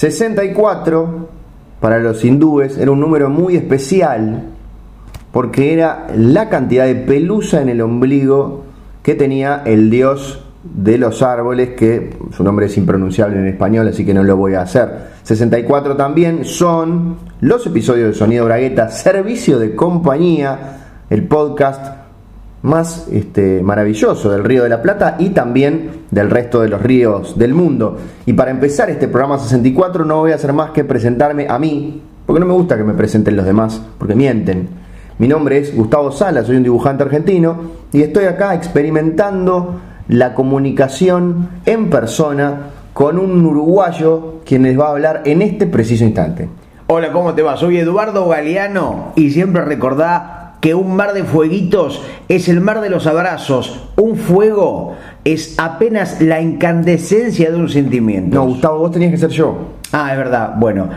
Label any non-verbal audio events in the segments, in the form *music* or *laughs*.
64 para los hindúes era un número muy especial porque era la cantidad de pelusa en el ombligo que tenía el dios de los árboles, que su nombre es impronunciable en español, así que no lo voy a hacer. 64 también son los episodios de Sonido Bragueta, Servicio de Compañía, el podcast más este, maravilloso del Río de la Plata y también del resto de los ríos del mundo. Y para empezar este programa 64 no voy a hacer más que presentarme a mí, porque no me gusta que me presenten los demás, porque mienten. Mi nombre es Gustavo Sala, soy un dibujante argentino y estoy acá experimentando la comunicación en persona con un uruguayo quien les va a hablar en este preciso instante. Hola, ¿cómo te va? Soy Eduardo Galeano y siempre recordá que un mar de fueguitos es el mar de los abrazos. Un fuego es apenas la incandescencia de un sentimiento. No, Gustavo, vos tenías que ser yo. Ah, es verdad. Bueno.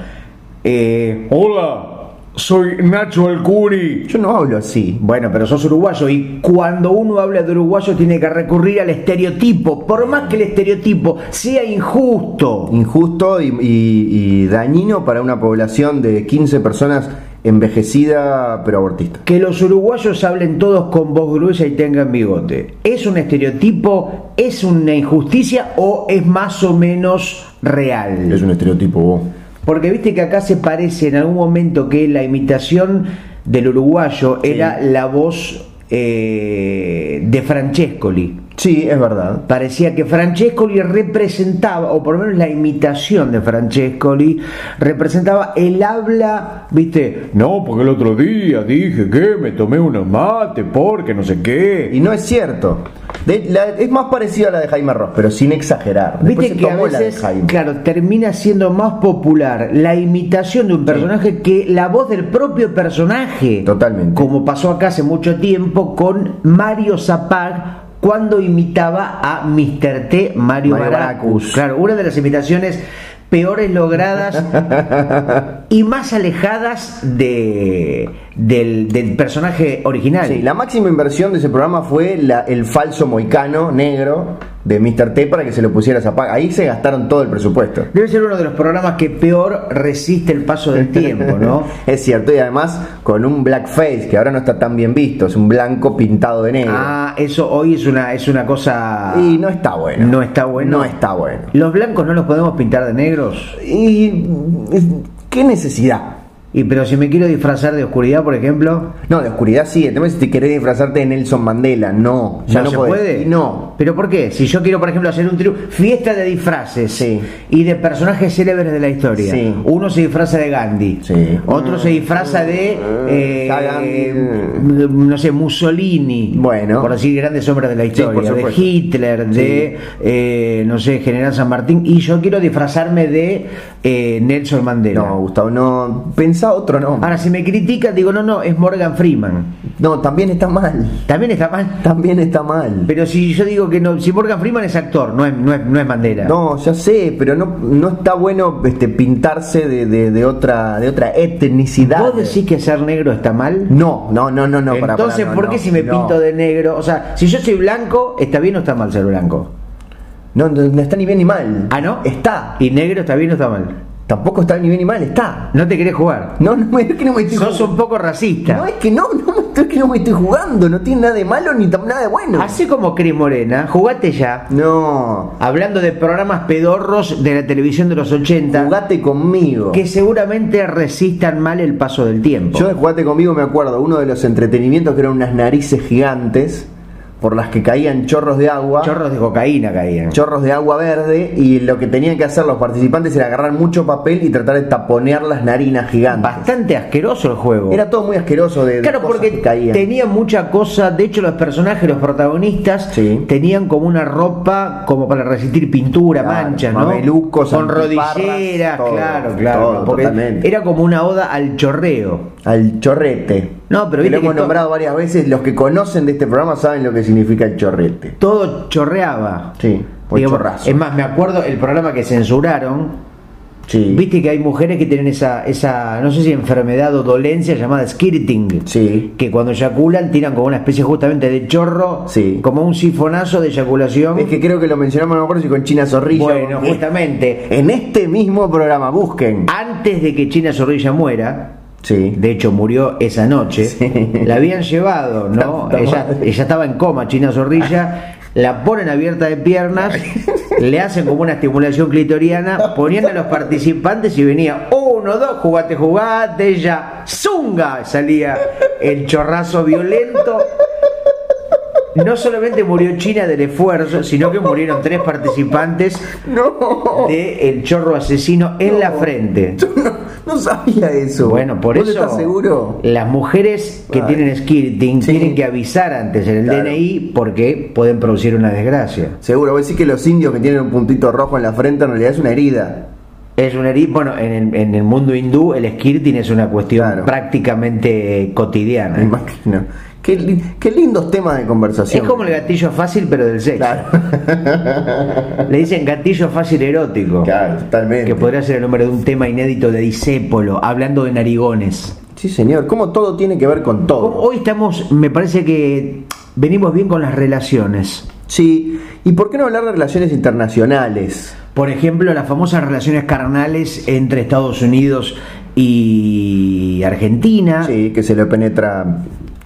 Eh, Hola, soy Nacho Alcuri. Yo no hablo así. Bueno, pero sos uruguayo y cuando uno habla de uruguayo tiene que recurrir al estereotipo, por más que el estereotipo sea injusto. Injusto y, y dañino para una población de 15 personas envejecida pero abortista. Que los uruguayos hablen todos con voz gruesa y tengan bigote. ¿Es un estereotipo? ¿Es una injusticia o es más o menos real? Es un estereotipo vos. Porque viste que acá se parece en algún momento que la imitación del uruguayo Sí. era la voz eh, de Francescoli. Sí, es verdad. Parecía que Francescoli representaba, o por lo menos la imitación de Francescoli, representaba el habla, viste, no, porque el otro día dije que me tomé unos mates, porque no sé qué. Y no es cierto. De- la- es más parecida a la de Jaime Ross, pero sin exagerar. Después Viste que a veces, Jaime. claro, termina siendo más popular la imitación de un personaje que la voz del propio personaje. Totalmente. Como pasó acá hace mucho tiempo con Mario Zapag cuando imitaba a Mr. T. Mario, Mario Baracus. Baracus. Claro, una de las imitaciones peores logradas *laughs* y más alejadas de, del, del personaje original. Sí, la máxima inversión de ese programa fue la- el falso moicano negro de Mr. T para que se lo pusiera a Zapag. Ahí se gastaron todo el presupuesto. Debe ser uno de los programas que peor resiste el paso del *laughs* tiempo, ¿no? Es cierto, y además con un blackface que ahora no está tan bien visto, es un blanco pintado de negro. Ah, eso hoy es una, es una cosa. Y no está bueno. No está bueno. No está bueno. ¿Los blancos no los podemos pintar de negros? Y qué necesidad. Y pero si me quiero disfrazar de oscuridad, por ejemplo, No, de oscuridad sí. El tema es si te querés disfrazarte de Nelson Mandela. No, ya no, se podés. puede. No. ¿Pero por qué? Si yo quiero, por ejemplo, hacer un triunfo, fiesta de disfraces Sí. y de personajes célebres de la historia. Sí. Uno se disfraza de Gandhi, Sí. otro se disfraza de, eh, Gandhi. no sé, Mussolini, Bueno. por decir grandes hombres de la historia, de. Hitler, de, eh, no sé, General San Martín, y yo quiero disfrazarme de eh, Nelson Mandela. No, Gustavo, no. Pensá otro nombre. Ahora, si me critican, digo, no, no, es Morgan Freeman. No, también está mal. También está mal. También está mal. Pero si yo digo que no, si Morgan Freeman es actor, no es, no es, no es Mandela. No, ya sé, pero no, no está bueno este, pintarse de, de- de otra de otra etnicidad. ¿Vos decís que ser negro está mal? No, no, no, no, no. para, Entonces, para, no, ¿por qué no, si me pinto de negro? O sea, si yo soy blanco, ¿está bien o está mal ser blanco? No, no, no está ni bien ni mal. Ah, ¿no? Está. ¿Y negro está bien o está mal? Tampoco está ni bien ni mal, está. ¿No te querés jugar? No, no, *laughs* es que no me estoy Sos jugando. un poco racista. No, es que no, no, me- es que no me estoy jugando. No tiene nada de malo ni nada de bueno. Así como Cris Morena, jugate ya. No. Hablando de programas pedorros de la televisión de los 80, Jugate conmigo. que seguramente resistan mal el paso del tiempo. Yo de Jugate conmigo me acuerdo uno de los entretenimientos que eran unas narices gigantes por las que caían chorros de agua. Chorros de cocaína caían. chorros de agua verde y lo que tenían que hacer los participantes era agarrar mucho papel y tratar de taponear las narinas gigantes. Bastante asqueroso el juego. Era todo muy asqueroso de, Claro, cosas porque que caían. tenía mucha cosa. De hecho, los personajes, los protagonistas, Sí. tenían como una ropa como para resistir pintura, Claro, manchas, ¿no? mamelucos, Con rodilleras, todo, claro, claro. todo, porque totalmente. era como una oda al chorreo. Al chorrete. No, pero viste lo hemos que nombrado varias veces. Los que conocen de este programa saben lo que significa el chorrete. Todo chorreaba. Sí, o Digamos, chorrazo. es más, me acuerdo el programa que censuraron Sí. Viste que hay mujeres que tienen esa, esa, no sé si enfermedad o dolencia llamada skirting. Sí. Que cuando eyaculan tiran como una especie justamente de chorro, Sí. como un sifonazo de eyaculación. Es que creo que lo mencionamos, no me acuerdo si con China Zorrilla. Bueno, justamente, En este mismo programa, busquen. antes de que China Zorrilla muera, Sí. de hecho murió esa noche, Sí. la habían llevado, ¿no? Ella, estaba en coma, China Zorrilla, la ponen abierta de piernas, le hacen como una estimulación clitoriana, ponían a los participantes y venía uno, dos, jugate, jugate, ella, zunga, salía el chorrazo violento. No solamente murió China del esfuerzo, sino que murieron tres participantes No. de el chorro asesino en la frente. No, no sabía eso. Bueno, por ¿Vos eso estás seguro? las mujeres que Ay. tienen skirting Sí. tienen que avisar antes en el Claro. DNI porque pueden producir una desgracia. Seguro, vos decís que los indios que tienen un puntito rojo en la frente en realidad es una herida. Es una heri- bueno, en el, en el mundo hindú el skirting es una cuestión Claro. prácticamente cotidiana. Me imagino. Qué, li- qué lindos temas de Es conversación. como el gatillo fácil pero del sexo. Claro. *laughs* Le dicen gatillo fácil erótico. Claro, totalmente. Que podría ser el nombre de un tema inédito de Disépolo, hablando de narigones. Sí, señor. ¿Cómo todo tiene que ver con todo? Hoy estamos, me parece que venimos bien con las relaciones. Sí. ¿Y por qué no hablar de relaciones internacionales? Por ejemplo, las famosas relaciones carnales entre Estados Unidos y Argentina. Sí, que se le penetra.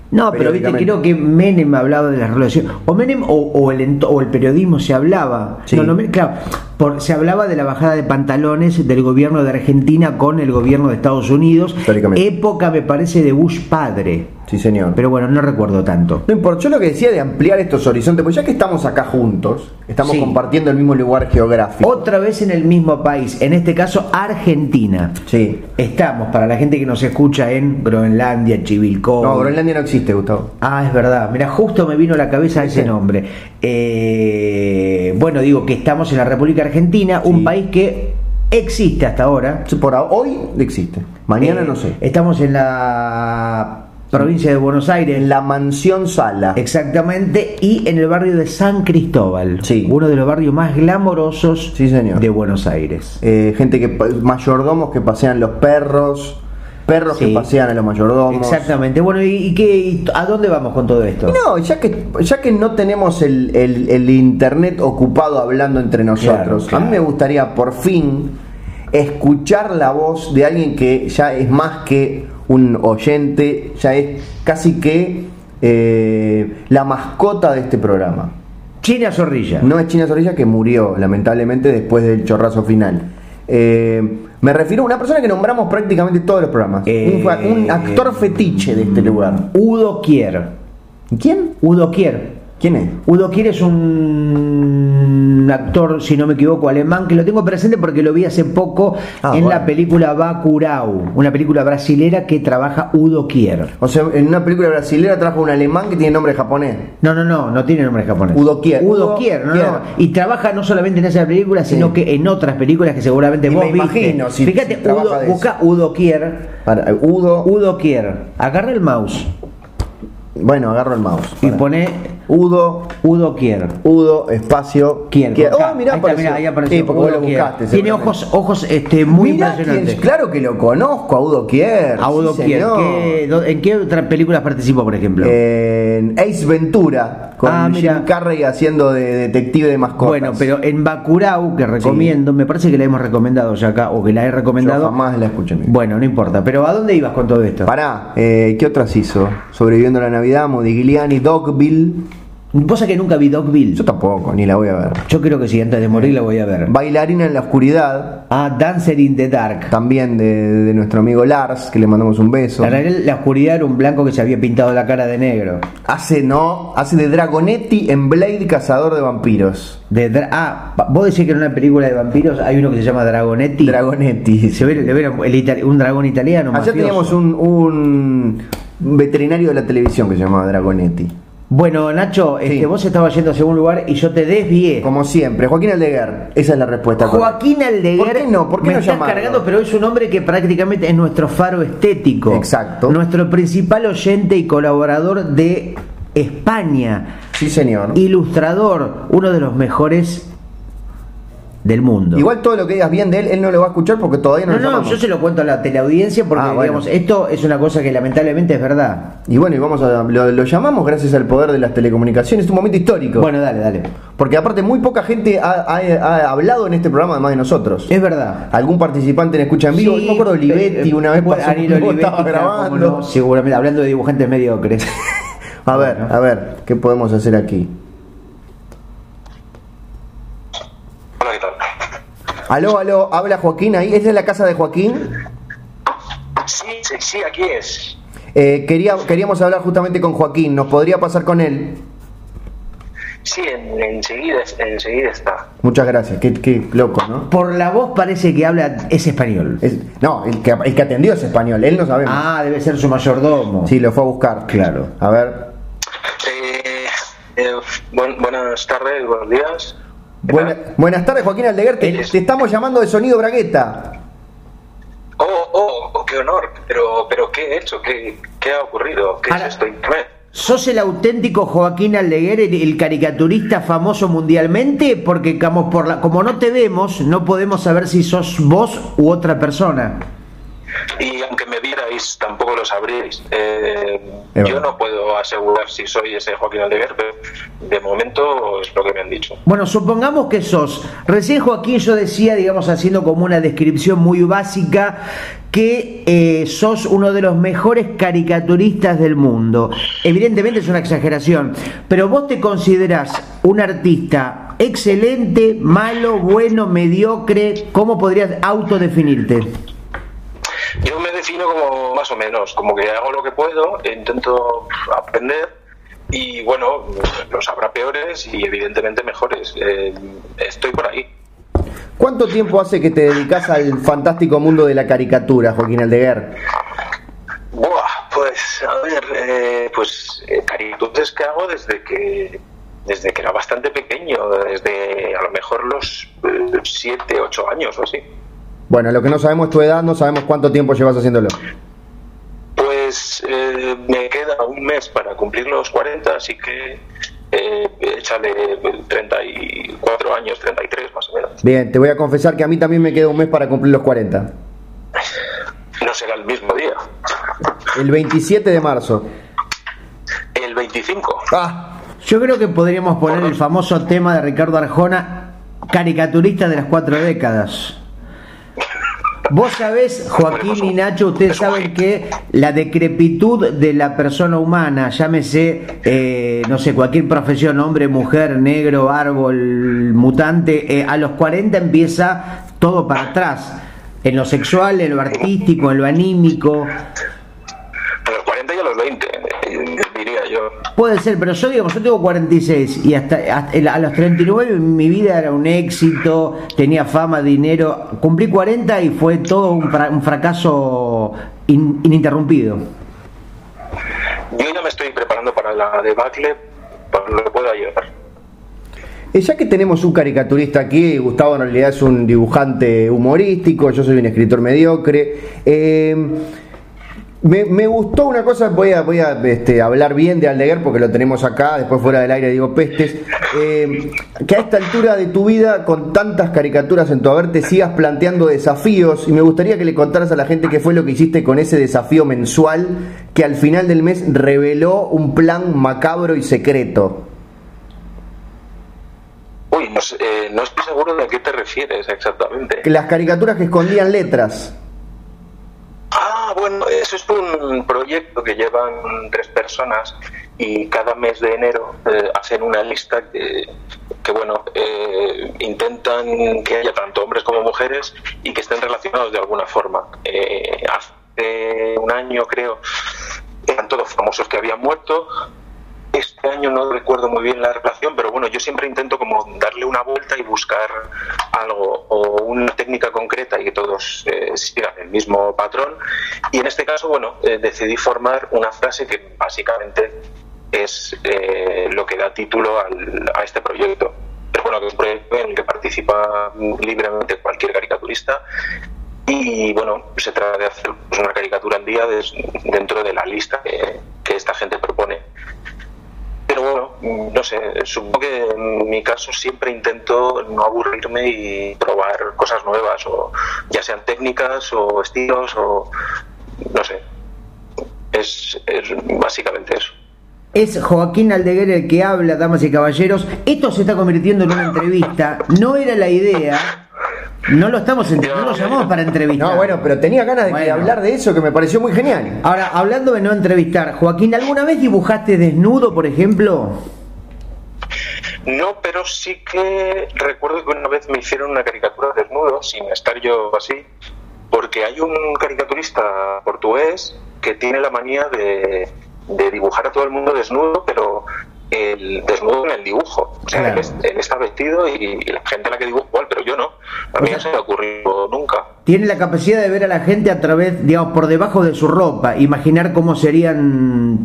No, pero viste, creo que Menem hablaba de las relaciones. O Menem o, o el, o el periodismo se hablaba. Sí. No, no, me- claro, por- se hablaba de la bajada de pantalones del gobierno de Argentina con el gobierno de Estados Unidos. Época, me parece, de Bush padre. Sí, señor. Pero bueno, no recuerdo tanto. No importa, yo lo que decía de ampliar estos horizontes, pues ya que estamos acá juntos, estamos Sí. compartiendo el mismo lugar geográfico. Otra vez en el mismo país, en este caso Argentina. Sí. Estamos, para la gente que nos escucha en Groenlandia, Chivilcoy. No, Groenlandia no existe, Gustavo. Ah, es verdad. Mira, justo me vino a la cabeza ese Sí. nombre. Eh, bueno, digo que estamos en la República Argentina, un país que existe hasta ahora. Por hoy existe. Mañana Eh, no sé. Estamos en la provincia de Buenos Aires. En la mansión Sala. Exactamente, y en el barrio de San Cristóbal, Sí. uno de los barrios más glamorosos Sí, señor. de Buenos Aires. Eh, gente que mayordomos que pasean los perros, perros Sí. que pasean a los mayordomos. Exactamente. Bueno, ¿y, y qué, y a dónde vamos con todo esto? No, ya que, ya que no tenemos el, el- el internet ocupado hablando entre nosotros, Claro, claro. a mí me gustaría por fin escuchar la voz de alguien que ya es más que un oyente, ya es casi que eh, la mascota de este programa. China Zorrilla. No es China Zorrilla que murió, lamentablemente, después del chorrazo final. Eh, me refiero a una persona que nombramos prácticamente todos los programas. Eh, un, un actor fetiche de este lugar. Udo Kier. ¿Quién? Udo Kier. ¿Quién es? Udo Kier es un actor, si no me equivoco, alemán, que lo tengo presente porque lo vi hace poco Ah, en bueno. la película Bacurau, una película brasilera que trabaja Udo Kier. O sea, en una película brasileña trajo un alemán que tiene nombre japonés. No, no, no, no tiene nombre japonés. Udo Kier. Udo Kier, no, Kier. no. Y trabaja no solamente en esa película, sino Sí. que en otras películas que seguramente Y vos me viste. imagino, si- Fíjate, si trabaja Udo, busca Udo Kier. Para, Udo. Udo Kier. Agarra el mouse Bueno, agarro el mouse. y pone Udo. Udo Kier. Udo, espacio. Kier. Oh, mirá, ahí, está, mirá, ahí apareció. Sí, porque vos lo buscaste. Tiene ojos, ojos este, muy Mirá impresionantes. quién- claro que lo conozco, a Udo Kier. A Udo sí, Kier. señor. ¿Qué- do- ¿En qué otras películas participó, por ejemplo? En Ace Ventura, con Ah, Jim. Carrey haciendo de detective de mascotas. bueno, pero en Bacurau, que recomiendo, me parece que la hemos recomendado ya acá, o que la he Yo recomendado. jamás la escuché. Bueno, no importa. Pero ¿a dónde ibas con todo esto? Pará, eh, ¿qué otras hizo? Sobreviviendo a la Navidad, Modigliani, Dogville. Vos sabés que nunca vi Dogville. Yo tampoco, ni la voy a ver. Yo creo que sí, antes de morir la voy a ver. Bailarina en la oscuridad, Ah, Dancer in the Dark. también de, de nuestro amigo Lars, que le mandamos un beso. La, realidad, la oscuridad era un blanco que se había pintado la cara de negro. Hace no, hace de Dragonetti en Blade Cazador de Vampiros. De ah, vos decís que en una película de vampiros hay uno que se llama Dragonetti. Dragonetti. se ve, ve el un dragón italiano. Allá mafioso. teníamos un, un veterinario de la televisión que se llamaba Dragonetti. Bueno, Nacho, este, vos estabas yendo hacia un lugar y yo te desvié. Como siempre, Joaquín Aldeguer. Esa es la respuesta. Joaquín. Aldeguer. ¿Por qué no? ¿Por qué me no estás llamarlo? cargando, pero es un hombre que prácticamente es nuestro faro estético. Exacto. Nuestro principal oyente y colaborador de España. Sí, señor. Ilustrador, uno de los mejores del mundo. Igual todo lo que digas bien de él, él no lo va a escuchar porque todavía no, no, lo no, llamamos. yo se lo cuento a la teleaudiencia porque, Ah, bueno. digamos, esto es una cosa que lamentablemente es verdad. Y bueno, y vamos a, lo, lo llamamos gracias al poder de las telecomunicaciones. Es un momento histórico. Bueno, dale, dale. Porque aparte muy poca gente ha, ha- ha hablado en este programa además de nosotros. Es verdad. Algún participante en Escucha en Vivo. Sí, Yo me acuerdo de Olivetti eh, una vez bueno, pasó Olivetti, estaba grabando. no, seguramente, hablando de dibujantes mediocres. *laughs* A ver, a ver, ¿qué podemos hacer aquí? Hola, ¿qué tal? Aló, aló, habla Joaquín ahí. ¿Esta es la casa de Joaquín? Sí, sí, sí, aquí es. Eh, quería, queríamos hablar justamente con Joaquín. ¿Nos podría pasar con él? Sí, en- enseguida, enseguida está. Muchas gracias. Qué, qué loco, ¿no? Por la voz parece que habla, es español. Es- no, el que, el que atendió es español. Él no sabemos. Ah, debe ser su mayordomo. Sí, lo fue a buscar. Claro. A ver. Eh, eh, buen- buenas tardes, buenos días. ¿Qué Buena- buenas tardes, Joaquín Aldeguer. Te, Es- te estamos llamando de Sonido Bragueta. Oh, oh, oh, qué honor. Pero, pero ¿qué he hecho? ¿Qué, qué ha ocurrido? ¿Qué Ahora- es esto? ¿Sos el auténtico Joaquín Aldeguer, el, el caricaturista famoso mundialmente? Porque como, por la, como no te vemos, no podemos saber si sos vos u otra persona. Y aunque me vierais, tampoco lo sabríais. Eh, Es yo no puedo asegurar si soy ese Joaquín Aldeguer, pero de momento es lo que me han dicho. Bueno, supongamos que sos. Recién Joaquín yo decía, digamos, haciendo como una descripción muy básica, que eh, sos uno de los mejores caricaturistas del mundo. Evidentemente es una exageración, pero vos te considerás un artista excelente, malo, bueno, mediocre. ¿Cómo podrías autodefinirte? Yo me defino como más o menos, como que hago lo que puedo, intento aprender y bueno, los habrá peores y evidentemente mejores. Eh, estoy por ahí. ¿Cuánto tiempo hace que te dedicas al fantástico mundo de la caricatura, Joaquín Aldeguer? Buah, pues a ver, eh, pues eh, caricaturas que hago desde que desde que era bastante pequeño, desde a lo mejor los 7, 8 años o así. Bueno, lo que no sabemos es tu edad, no sabemos cuánto tiempo llevas haciéndolo. Pues eh, me queda un mes para cumplir los 40, así que eh, échale 34 años, 33 más o menos. Bien, te voy a confesar que a mí también me queda un mes para cumplir los 40. No será el mismo día. El 27 de marzo. El 25. Ah, Yo creo que podríamos poner el famoso tema de Ricardo Arjona, caricaturista de las cuatro décadas. Vos sabés, Joaquín y Nacho, ustedes saben que la decrepitud de la persona humana, llámese, eh, no sé, cualquier profesión, hombre, mujer, negro, árbol, mutante, eh, a los 40 empieza todo para atrás. En lo sexual, en lo artístico, en lo anímico. A los 40 y a los 20, Puede ser, pero yo digamos, yo tengo 46 y hasta, hasta- a los 39 mi vida era un éxito, tenía fama, dinero. Cumplí 40 y fue todo un, fra- un fracaso in- ininterrumpido. Yo ya me estoy preparando para la debacle, para lo que pueda llegar. eh, ya que tenemos un caricaturista aquí, Gustavo en realidad es un dibujante humorístico, yo soy un escritor mediocre. eh, me, me gustó una cosa, voy a, voy a este, hablar bien de Aldeguer porque lo tenemos acá, después fuera del aire digo pestes, eh, que a esta altura de tu vida, con tantas caricaturas en tu haber, te sigas planteando desafíos y me gustaría que le contaras a la gente qué fue lo que hiciste con ese desafío mensual que al final del mes reveló un plan macabro y secreto. Uy, no, sé, eh, no estoy seguro de a qué te refieres exactamente. Que las caricaturas que escondían letras. Ah, bueno, eso es un proyecto que llevan tres personas y cada mes de enero eh, hacen una lista que, bueno, eh, intentan que haya tanto hombres como mujeres y que estén relacionados de alguna forma. Eh, hace un año, creo, eran todos famosos que habían muerto. Este año no recuerdo muy bien la relación, pero bueno, yo siempre intento como darle una vuelta y buscar algo o una técnica concreta y que todos eh, sigan el mismo patrón. Y en este caso, bueno, eh, decidí formar una frase que básicamente es eh, lo que da título al- a este proyecto. Pero bueno, que es un proyecto en el que participa libremente cualquier caricaturista y bueno, se trata de hacer pues, una caricatura al día dentro de la lista que esta gente propone. Bueno, no sé, supongo que en mi caso siempre intento no aburrirme y probar cosas nuevas, o ya sean técnicas o estilos o no sé. Es básicamente eso. Es Joaquín Aldeguer el que habla, damas y caballeros. Esto se está convirtiendo en una entrevista. No era la idea. No lo estamos entre- no lo llamamos para entrevistar. No, bueno, pero tenía ganas de Bueno. hablar de eso que me pareció muy genial. Ahora, hablando de no entrevistar, Joaquín, ¿alguna vez dibujaste desnudo, por ejemplo? No, pero sí que recuerdo que una vez me hicieron una caricatura desnudo, sin estar yo así, porque hay un caricaturista portugués que tiene la manía de, de dibujar a todo el mundo desnudo, pero el desnudo en el dibujo. O sea, Claro. él, es- él está vestido y, y la gente a la que dibujo igual, pero yo no. A mí O sea- no se me ha ocurrido nunca. Tiene la capacidad de ver a la gente a través, digamos, por debajo de su ropa, imaginar cómo serían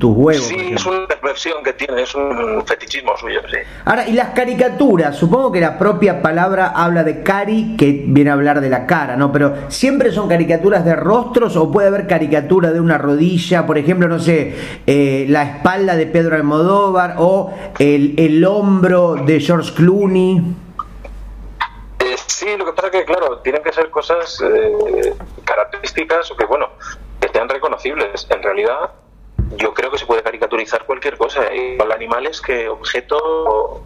tus huevos. Sí, es una perversión que tiene, es un fetichismo suyo, sí. Ahora, y las caricaturas, supongo que la propia palabra habla de cari, que viene a hablar de la cara, ¿no? Pero ¿siempre son caricaturas de rostros o puede haber caricatura de una rodilla? Por ejemplo, no sé, eh, la espalda de Pedro Almodóvar o el, el hombro de George Clooney. Eh, sí, lo que pasa es que, claro, tienen que ser cosas eh, características o que, bueno, que sean reconocibles. En realidad, yo creo que se puede caricaturizar cualquier cosa, igual animales que objetos o,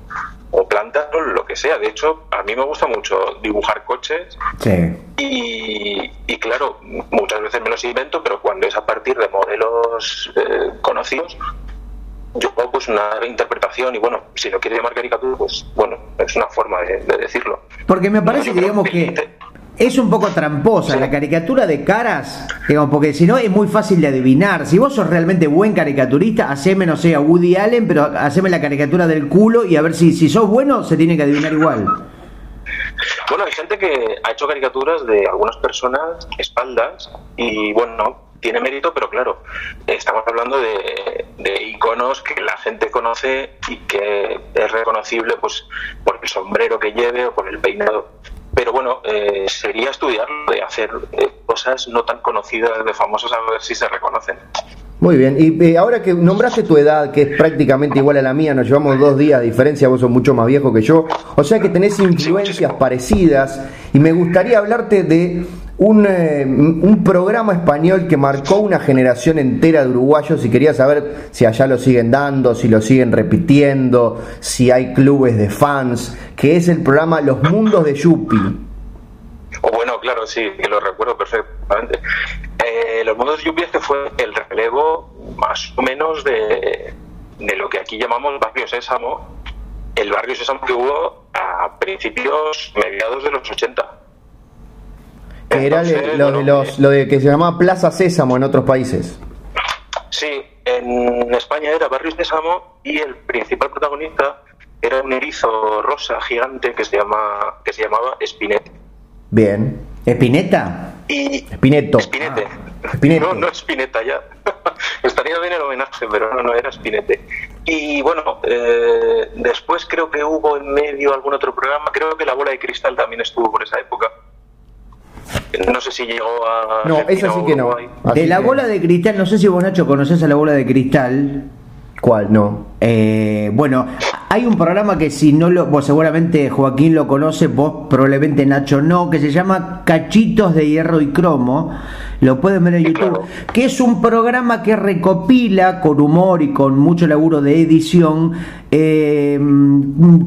o plantas o lo que sea. De hecho, a mí me gusta mucho dibujar coches Sí. y, y, claro, muchas veces me los invento, pero cuando es a partir de modelos eh, conocidos, yo hago pues una interpretación y bueno, si lo quiere llamar caricatura, pues bueno, es una forma de, de decirlo. Porque me parece que, digamos que es un poco tramposa la caricatura de caras, digamos, porque si no es muy fácil de adivinar. Si vos sos realmente buen caricaturista, haceme, no sé, a Woody Allen, pero haceme la caricatura del culo y a ver si, si sos bueno, se tiene que adivinar igual. Bueno, hay gente que ha hecho caricaturas de algunas personas, espaldas, y bueno, tiene mérito, pero claro, estamos hablando de, de iconos que la gente conoce y que es reconocible pues por el sombrero que lleve o por el peinado. Pero bueno, eh, sería estudiarlo, de hacer eh, cosas no tan conocidas de famosos a ver si se reconocen. Muy bien, y eh, ahora que nombraste tu edad, que es prácticamente igual a la mía, nos llevamos dos días de diferencia, vos sos mucho más viejo que yo, o sea que tenés influencias parecidas, y me gustaría hablarte de un, eh, un programa español que marcó una generación entera de uruguayos, y quería saber si allá lo siguen dando, si lo siguen repitiendo, si hay clubes de fans, que es el programa Los Mundos de Yupi. O bueno, claro, sí, que lo recuerdo perfectamente. Eh, los mundos de lluvia que fue el relevo más o menos de, de lo que aquí llamamos barrio Sésamo, el barrio Sésamo que hubo a principios, mediados de los 80. Que era Entonces, lo, de bueno, los, lo de que se llamaba Plaza Sésamo en otros países. Sí, en España era Barrio Sésamo y el principal protagonista era un erizo rosa gigante que se llama que se llamaba Spinette. Bien. ¿Espineta? Y Espineto. Spinette. Spinette. No, no Spinetta ya. *laughs* Estaría bien el homenaje, pero no, no era Spinette. Y bueno, eh, después creo que hubo en medio algún otro programa. Creo que La Bola de Cristal también estuvo por esa época. No sé si llegó a. No, esa sí que no. Así de la que- bola de cristal, no sé si vos Nacho conoces a la bola de cristal. ¿Cuál? No. Eh, bueno, hay un programa que si no lo, vos seguramente Joaquín lo conoce, vos probablemente Nacho no, que se llama Cachitos de Hierro y Cromo. Lo pueden ver en YouTube, claro. que es un programa que recopila con humor y con mucho laburo de edición eh,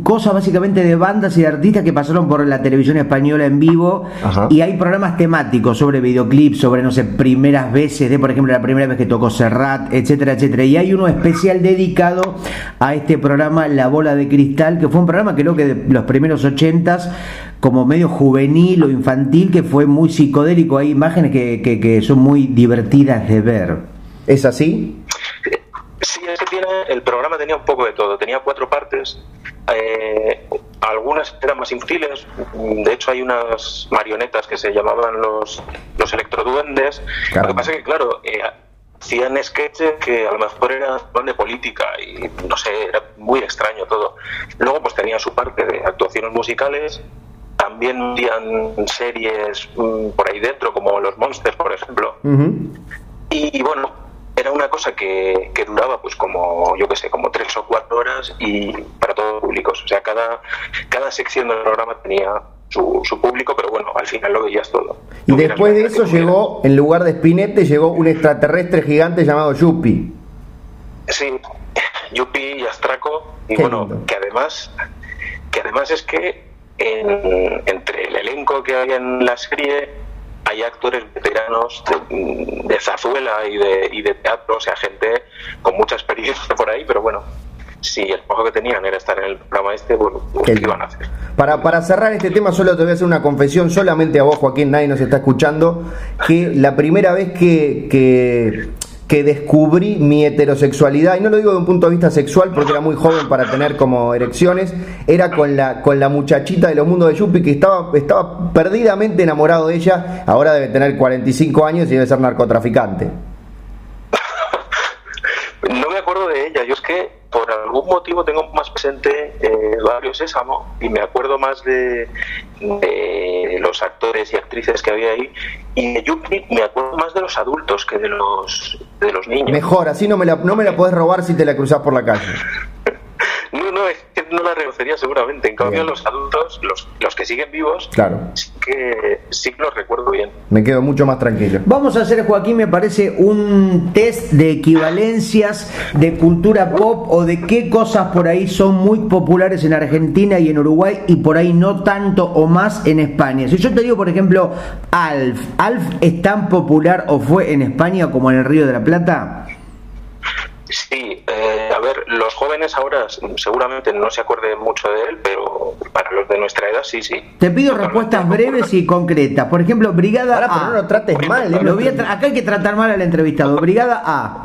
cosas básicamente de bandas y de artistas que pasaron por la televisión española en vivo Ajá. y hay programas temáticos sobre videoclips, sobre no sé, primeras veces de por ejemplo la primera vez que tocó Serrat, etcétera, etcétera. Y hay uno especial dedicado a este programa La Bola de Cristal, que fue un programa que creo que de los primeros ochentas como medio juvenil o infantil que fue muy psicodélico, hay imágenes que, que, que son muy divertidas de ver. ¿Es así? Sí, es que tiene, el programa tenía un poco de todo. Tenía cuatro partes. eh, algunas eran más infantiles. De hecho, hay unas marionetas que se llamaban los, los electroduendes. Lo que pasa es que, claro, eh, hacían sketches que a lo mejor eran de política y no sé, era muy extraño todo. Luego, pues tenía su parte de actuaciones musicales. También hacían series mm, por ahí dentro, como Los Monsters, por ejemplo. Y bueno, era una cosa que, que duraba pues como, yo que sé, como tres o cuatro horas y para todos públicos. O sea, cada, cada sección del programa tenía su, su público, pero bueno, al final lo veías todo. Y después de eso llegó, en lugar de Spinette, llegó un extraterrestre gigante llamado Yuppie. Sí, *laughs* Yupi y Astraco, y Qué bueno, lindo. que además, que además es que en- entre el elenco que hay en la serie hay actores veteranos de, de zazuela y de, y de teatro, o sea, gente con mucha experiencia por ahí, pero bueno, si el trabajo que tenían era estar en el programa este, bueno, pues, Qué ¿qué iban a hacer? Para, para cerrar este tema, solo te voy a hacer una confesión, solamente a vos, Joaquín, nadie nos está escuchando, que la primera vez que, que, que descubrí mi heterosexualidad, y no lo digo de un punto de vista sexual porque era muy joven para tener como erecciones, era con la, con la muchachita de los mundos de Yuppie que estaba, estaba perdidamente enamorado de ella, ahora debe tener 45 años y debe ser narcotraficante. *laughs* acuerdo de ella, yo es que por algún motivo tengo más presente eh, Barrio Sésamo y me acuerdo más de, de los actores y actrices que había ahí y de me acuerdo más de los adultos que de los de los niños. Mejor, así no me la, no me la podés robar si te la cruzás por la calle. *laughs* No, no, es que no la reconocería seguramente. En cambio, Bien. los adultos, los, los que siguen vivos, Claro, sí que, sí que los recuerdo bien. me quedo mucho más tranquilo. Vamos a hacer, Joaquín, me parece, un test de equivalencias de cultura pop o de qué cosas por ahí son muy populares en Argentina y en Uruguay y por ahí no tanto o más en España. Si yo te digo, por ejemplo, Alf, ¿Alf es tan popular o fue en España como en el Río de la Plata? Sí, eh, a ver, los jóvenes ahora seguramente no se acuerden mucho de él, pero para los de nuestra edad sí, sí. Te pido Totalmente respuestas breves y concretas. Por ejemplo, Brigada pero A. no lo trates mal, ¿eh? Lo voy a tra- acá hay que tratar mal al entrevistado. *laughs* Brigada A.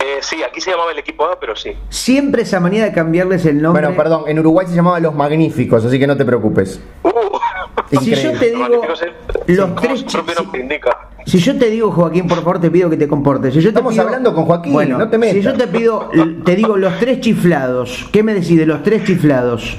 Eh, sí, aquí se llamaba el equipo A, pero sí. Siempre esa manía de cambiarles el nombre. Bueno, perdón, en Uruguay se llamaba Los Magníficos, así que no te preocupes. Uh, Si yo te digo los tres. Si yo te digo, Joaquín, por favor, te pido que te comportes. Si yo te Estamos pido- hablando con Joaquín, bueno, no te metas. Si yo te pido, te digo los tres chiflados, ¿qué me decís de los tres chiflados?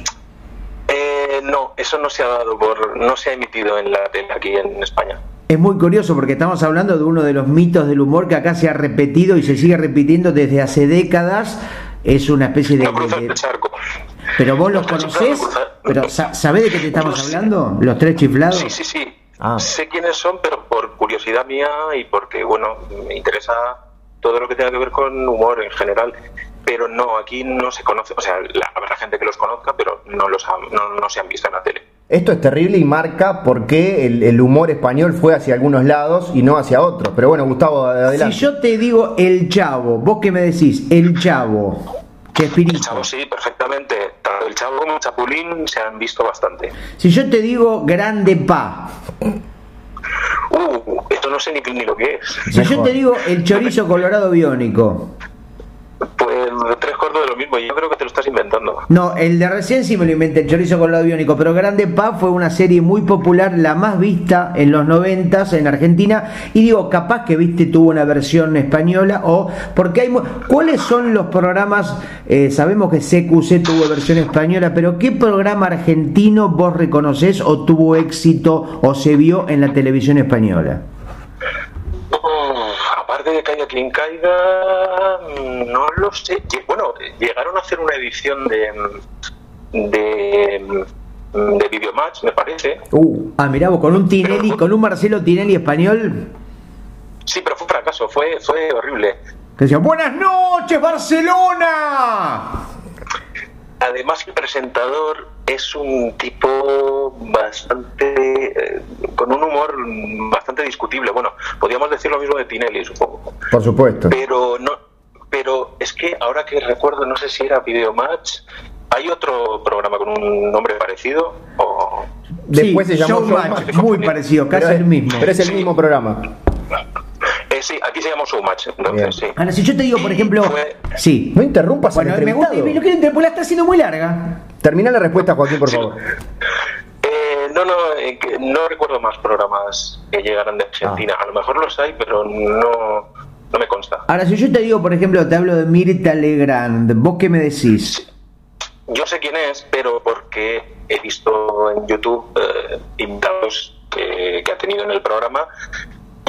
Eh, no, eso no se ha dado por, no se ha emitido en la tele aquí en España. Es muy curioso porque estamos hablando de uno de los mitos del humor que acá se ha repetido y se sigue repitiendo desde hace décadas. Es una especie de. No cruzas de- el charco. Pero vos los Los conocés. Pero sa- ¿sabés de qué te estamos Yo hablando? Los tres chiflados. Sí, sí, sí. Ah. Sé quiénes son, pero por curiosidad mía y porque, bueno, me interesa todo lo que tenga que ver con humor en general. Pero no, aquí no se conoce, o sea, la- habrá gente que los conozca, pero no, los han- no, no se han visto en la tele. Esto es terrible y marca por qué el, el humor español fue hacia algunos lados y no hacia otros. Pero bueno, Gustavo, adelante. Si yo te digo el chavo, vos qué me decís, el chavo, El Chespirito. chavo sí, perfectamente. El chavo como el chapulín se han visto bastante. Si yo te digo grande pa, Uh, esto no sé ni, ni lo que es. si yo te digo el chorizo *laughs* colorado biónico, Pues tres cuartos de lo mismo. Yo creo que te lo estás inventando. no, el de recién sí me lo inventé, el chorizo colorado biónico, pero Grande Pa fue una serie muy popular, la más vista en los noventas en Argentina, y digo, capaz que viste tuvo una versión española, o porque hay... ¿Cuáles son los programas? eh, sabemos que CQC tuvo versión española, pero ¿qué programa argentino vos reconocés o tuvo éxito o se vio en la televisión española? De Caiga quien caiga, mm, no lo sé. Bueno, llegaron a hacer una edición de de, mm, de Videomatch, me parece. Uh, Ah, mirá vos, con un Tinelli, con un Marcelo Tinelli español, Sí, pero fue un fracaso, fue, fue horrible. que decía, Buenas noches, Barcelona. Además, el presentador es un tipo bastante. eh, con un humor bastante discutible. Bueno, podríamos decir lo mismo de Tinelli, supongo. por supuesto. Pero no. Pero es que ahora que recuerdo, no sé si era Videomatch. ¿Hay otro programa con un nombre parecido? O... Después Sí, se llamó Showmatch, Showmatch. muy parecido, casi Pero es- el mismo. Pero es el Sí. mismo programa. Eh, sí, aquí se llama Showmatch, entonces Bien. sí. Ahora, si yo te digo, por ejemplo, Fue- sí. No interrumpas Bueno, al me gusta, entrevistado. lo quiero interrumpir, la está haciendo muy larga. Termina la respuesta, Joaquín, por Sí. favor. Eh, no, no, eh, que no recuerdo más programas que llegaran de Argentina. Ah. A lo mejor los hay, pero no, no me consta. Ahora, si yo te digo, por ejemplo, te hablo de Mirta Legrand, ¿vos qué me decís? Yo sé quién es, pero porque he visto en YouTube eh, invitados que, que ha tenido en el programa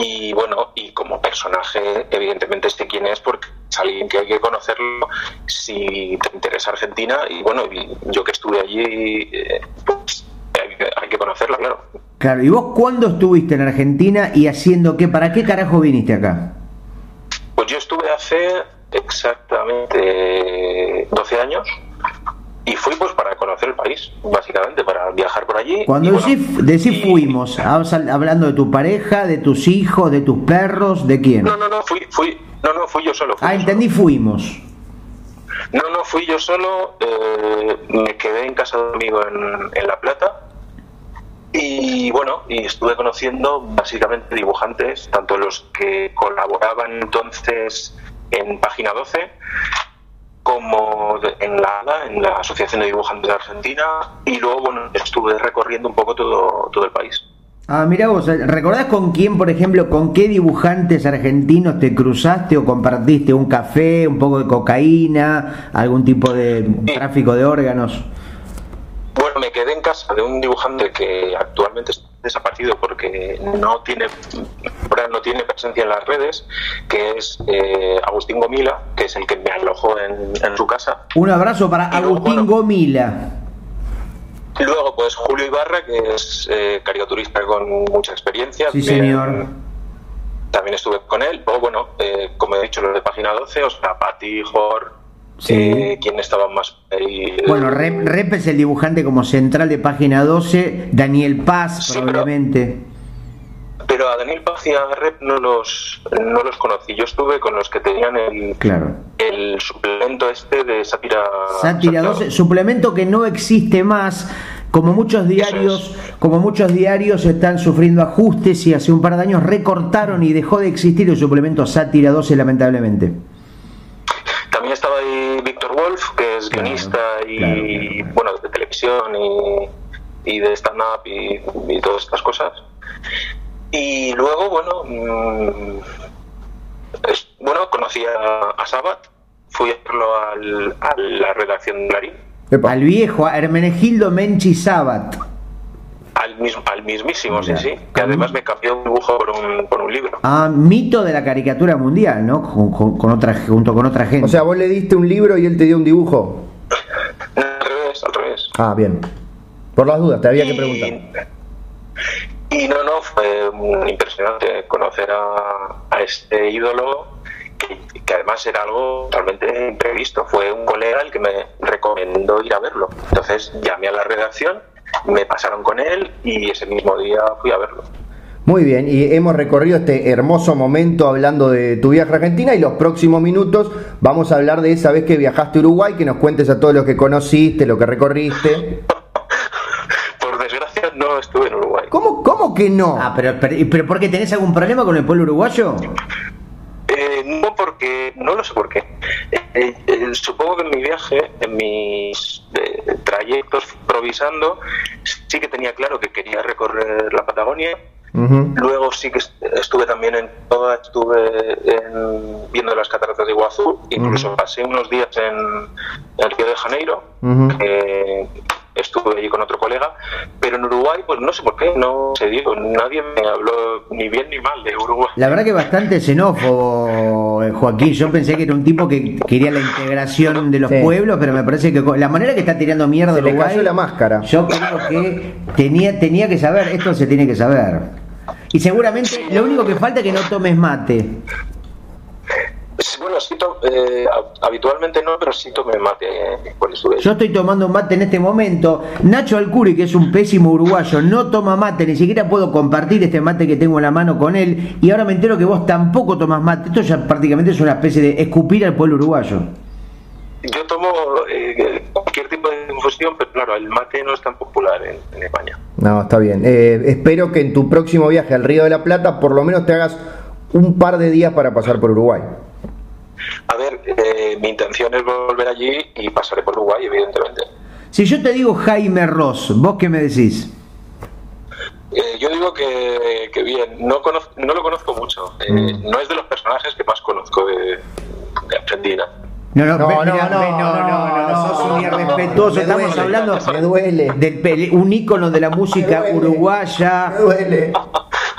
Y bueno, y como personaje, evidentemente sé quién es porque es alguien que hay que conocerlo si te interesa Argentina. Y bueno, yo que estuve allí, eh, pues hay que, conocerla, claro. Claro, ¿y vos cuándo estuviste en Argentina y haciendo qué? ¿Para qué carajo viniste acá? Pues yo estuve hace exactamente 12 años y fui pues para conocer el país, básicamente, para viajar por allí. Cuando decís, fuimos, hablando de tu pareja, de tus hijos, de tus perros, ¿de quién? No, no, no, fui, fui, no, no, fui yo solo. ah, entendí, fuimos. No, no, fui yo solo, eh, me quedé en casa de un amigo en, en La Plata y bueno, y estuve conociendo básicamente dibujantes, tanto los que colaboraban entonces en Página 12 como en la ADA, en la Asociación de Dibujantes de Argentina, y luego bueno, estuve recorriendo un poco todo, todo el país. Ah, mira vos, ¿recordás con quién, por ejemplo, con qué dibujantes argentinos te cruzaste o compartiste un café, un poco de cocaína, algún tipo de tráfico de órganos? Bueno, me quedé en casa de un dibujante que actualmente está desaparecido porque no tiene no tiene presencia en las redes, que es eh, Agustín Gomila, que es el que me alojó en, su casa. Un abrazo para Agustín Gomila. Luego, pues Julio Ibarra, que es eh, caricaturista con mucha experiencia. Sí, señor. También estuve con él. Luego, bueno, eh, como he dicho, los de página 12, o sea, Pati, Jor, Sí. ¿Quién estaba más ahí? Bueno, Rep, es el dibujante como central de página 12, Daniel Paz probablemente. Pero, a Daniel Paz y a Rep no los, no los conocí. Yo estuve con los que tenían el, claro. el suplemento este de Sátira, Sátira 12, suplemento que no existe más. Como muchos diarios, como muchos diarios están sufriendo ajustes y hace un par de años recortaron y dejó de existir el suplemento Sátira 12 lamentablemente. Víctor Wolf, que es guionista y, bueno, de televisión y, de stand-up y, todas estas cosas. Y luego, bueno, mm, bueno conocí a, a, Sabat, fui a verlo al, a la redacción de Clarín. Al viejo, a Hermenegildo Menchi Sabat. Al, mismo, al mismísimo, sí, sí. Que además me cambió un dibujo por un, por un libro. Ah, mito de la caricatura mundial, ¿no? Con, otra, junto con otra gente. O sea, vos le diste un libro y él te dio un dibujo. al revés, al revés. Ah, bien. Por las dudas, te había que preguntar. Y no, no, fue muy impresionante conocer a, a este ídolo que, que, además era algo totalmente imprevisto. Fue un colega el que me recomendó ir a verlo. Entonces llamé a la redacción me pasaron con él y ese mismo día fui a verlo. Muy bien, y hemos recorrido este hermoso momento hablando de tu viaje a Argentina y los próximos minutos vamos a hablar de esa vez que viajaste a Uruguay, que nos cuentes a todos los que conociste, lo que recorriste. *laughs* Por desgracia no estuve en Uruguay. ¿Cómo, cómo que no? Ah, pero, pero, pero ¿por qué tenés algún problema con el pueblo uruguayo? Eh, no porque, no lo sé por qué. Eh, eh, supongo que en mi viaje, en mis trayectos improvisando, sí que tenía claro que quería recorrer la Patagonia. Luego sí que estuve también en toda, estuve viendo las cataratas de Iguazú, incluso pasé unos días en, el Río de Janeiro, estuve allí con otro colega, pero en Uruguay, pues no sé por qué, no se dio, nadie me habló ni bien ni mal de Uruguay. La verdad que bastante xenófobo, eh, Joaquín. Yo pensé que era un tipo que quería la integración de los pueblos, pero me parece que la manera que está tirando mierda se Uruguay. Le la máscara. Yo creo que tenía, tenía que saber, esto se tiene que saber. Y seguramente lo único que falta es que no tomes mate. Bueno, sí eh, habitualmente no, pero sí tomé mate eh, Yo estoy tomando mate en este momento. Nacho Alcuri, que es un pésimo uruguayo, no toma mate, ni siquiera puedo compartir este mate que tengo en la mano con él. Y ahora me entero que vos tampoco tomas mate. Esto ya prácticamente es una especie de escupir al pueblo uruguayo. Yo tomo eh, cualquier tipo de infusión, pero claro, el mate no es tan popular en, España. No, está bien. espero que en tu próximo viaje al Río de la Plata por lo menos te hagas un par de días para pasar por Uruguay. A ver, eh, mi intención es volver allí y pasaré por Uruguay, evidentemente. Si yo te digo Jaime Ross, ¿vos qué me decís? Eh, yo digo que, bien, no, no lo conozco mucho. Eh, mm. No es de los personajes que más conozco de, Argentina. No, no, no, no, no, no, no, sos un irrespetuoso. Estamos hablando me duele. de un ícono de la música uruguaya. Me duele. *laughs*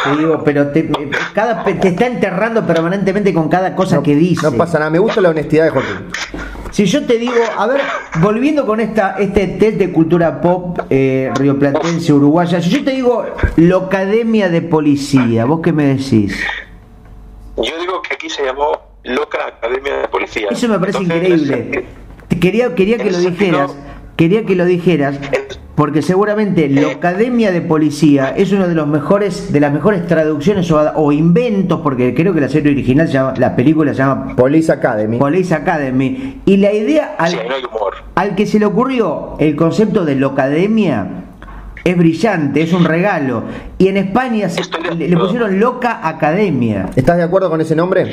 Te digo, pero te, cada, te está enterrando permanentemente con cada cosa No- que dice. No pasa nada, me gusta la honestidad de Joaquín. Si yo te digo, a ver, volviendo con esta este test de cultura pop eh, rioplatense, uruguaya, si yo te digo la Academia de Policía, ¿vos qué me decís? Yo digo que aquí se llamó Loca Academia de Policía. Eso me parece Entonces, increíble. Quería, quería que lo dijeras, sentido- quería que lo dijeras, porque seguramente la Academia de Policía es uno de los mejores, de las mejores traducciones o, o inventos, porque creo que la serie original, se llama, la película se llama Police Academy. Police Academy, y la idea al, Sí, ahí no hay humor. al que se le ocurrió el concepto de locademia es brillante, es un regalo. Y en España se- le, pusieron Loca Academia. ¿Estás de acuerdo con ese nombre?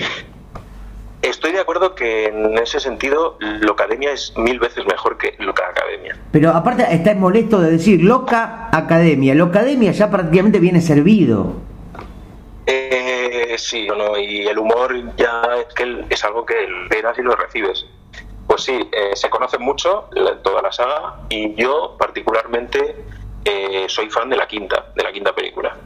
Estoy de acuerdo que en ese sentido Locademia es mil veces mejor que Loca Academia. Pero aparte está molesto de decir Loca Academia. Locademia ya prácticamente viene servido. Eh, sí, no, y el humor ya es que es algo que esperas y lo recibes. Pues sí, eh, se conoce mucho la- toda la saga y yo particularmente eh, soy fan de la quinta, de la quinta película.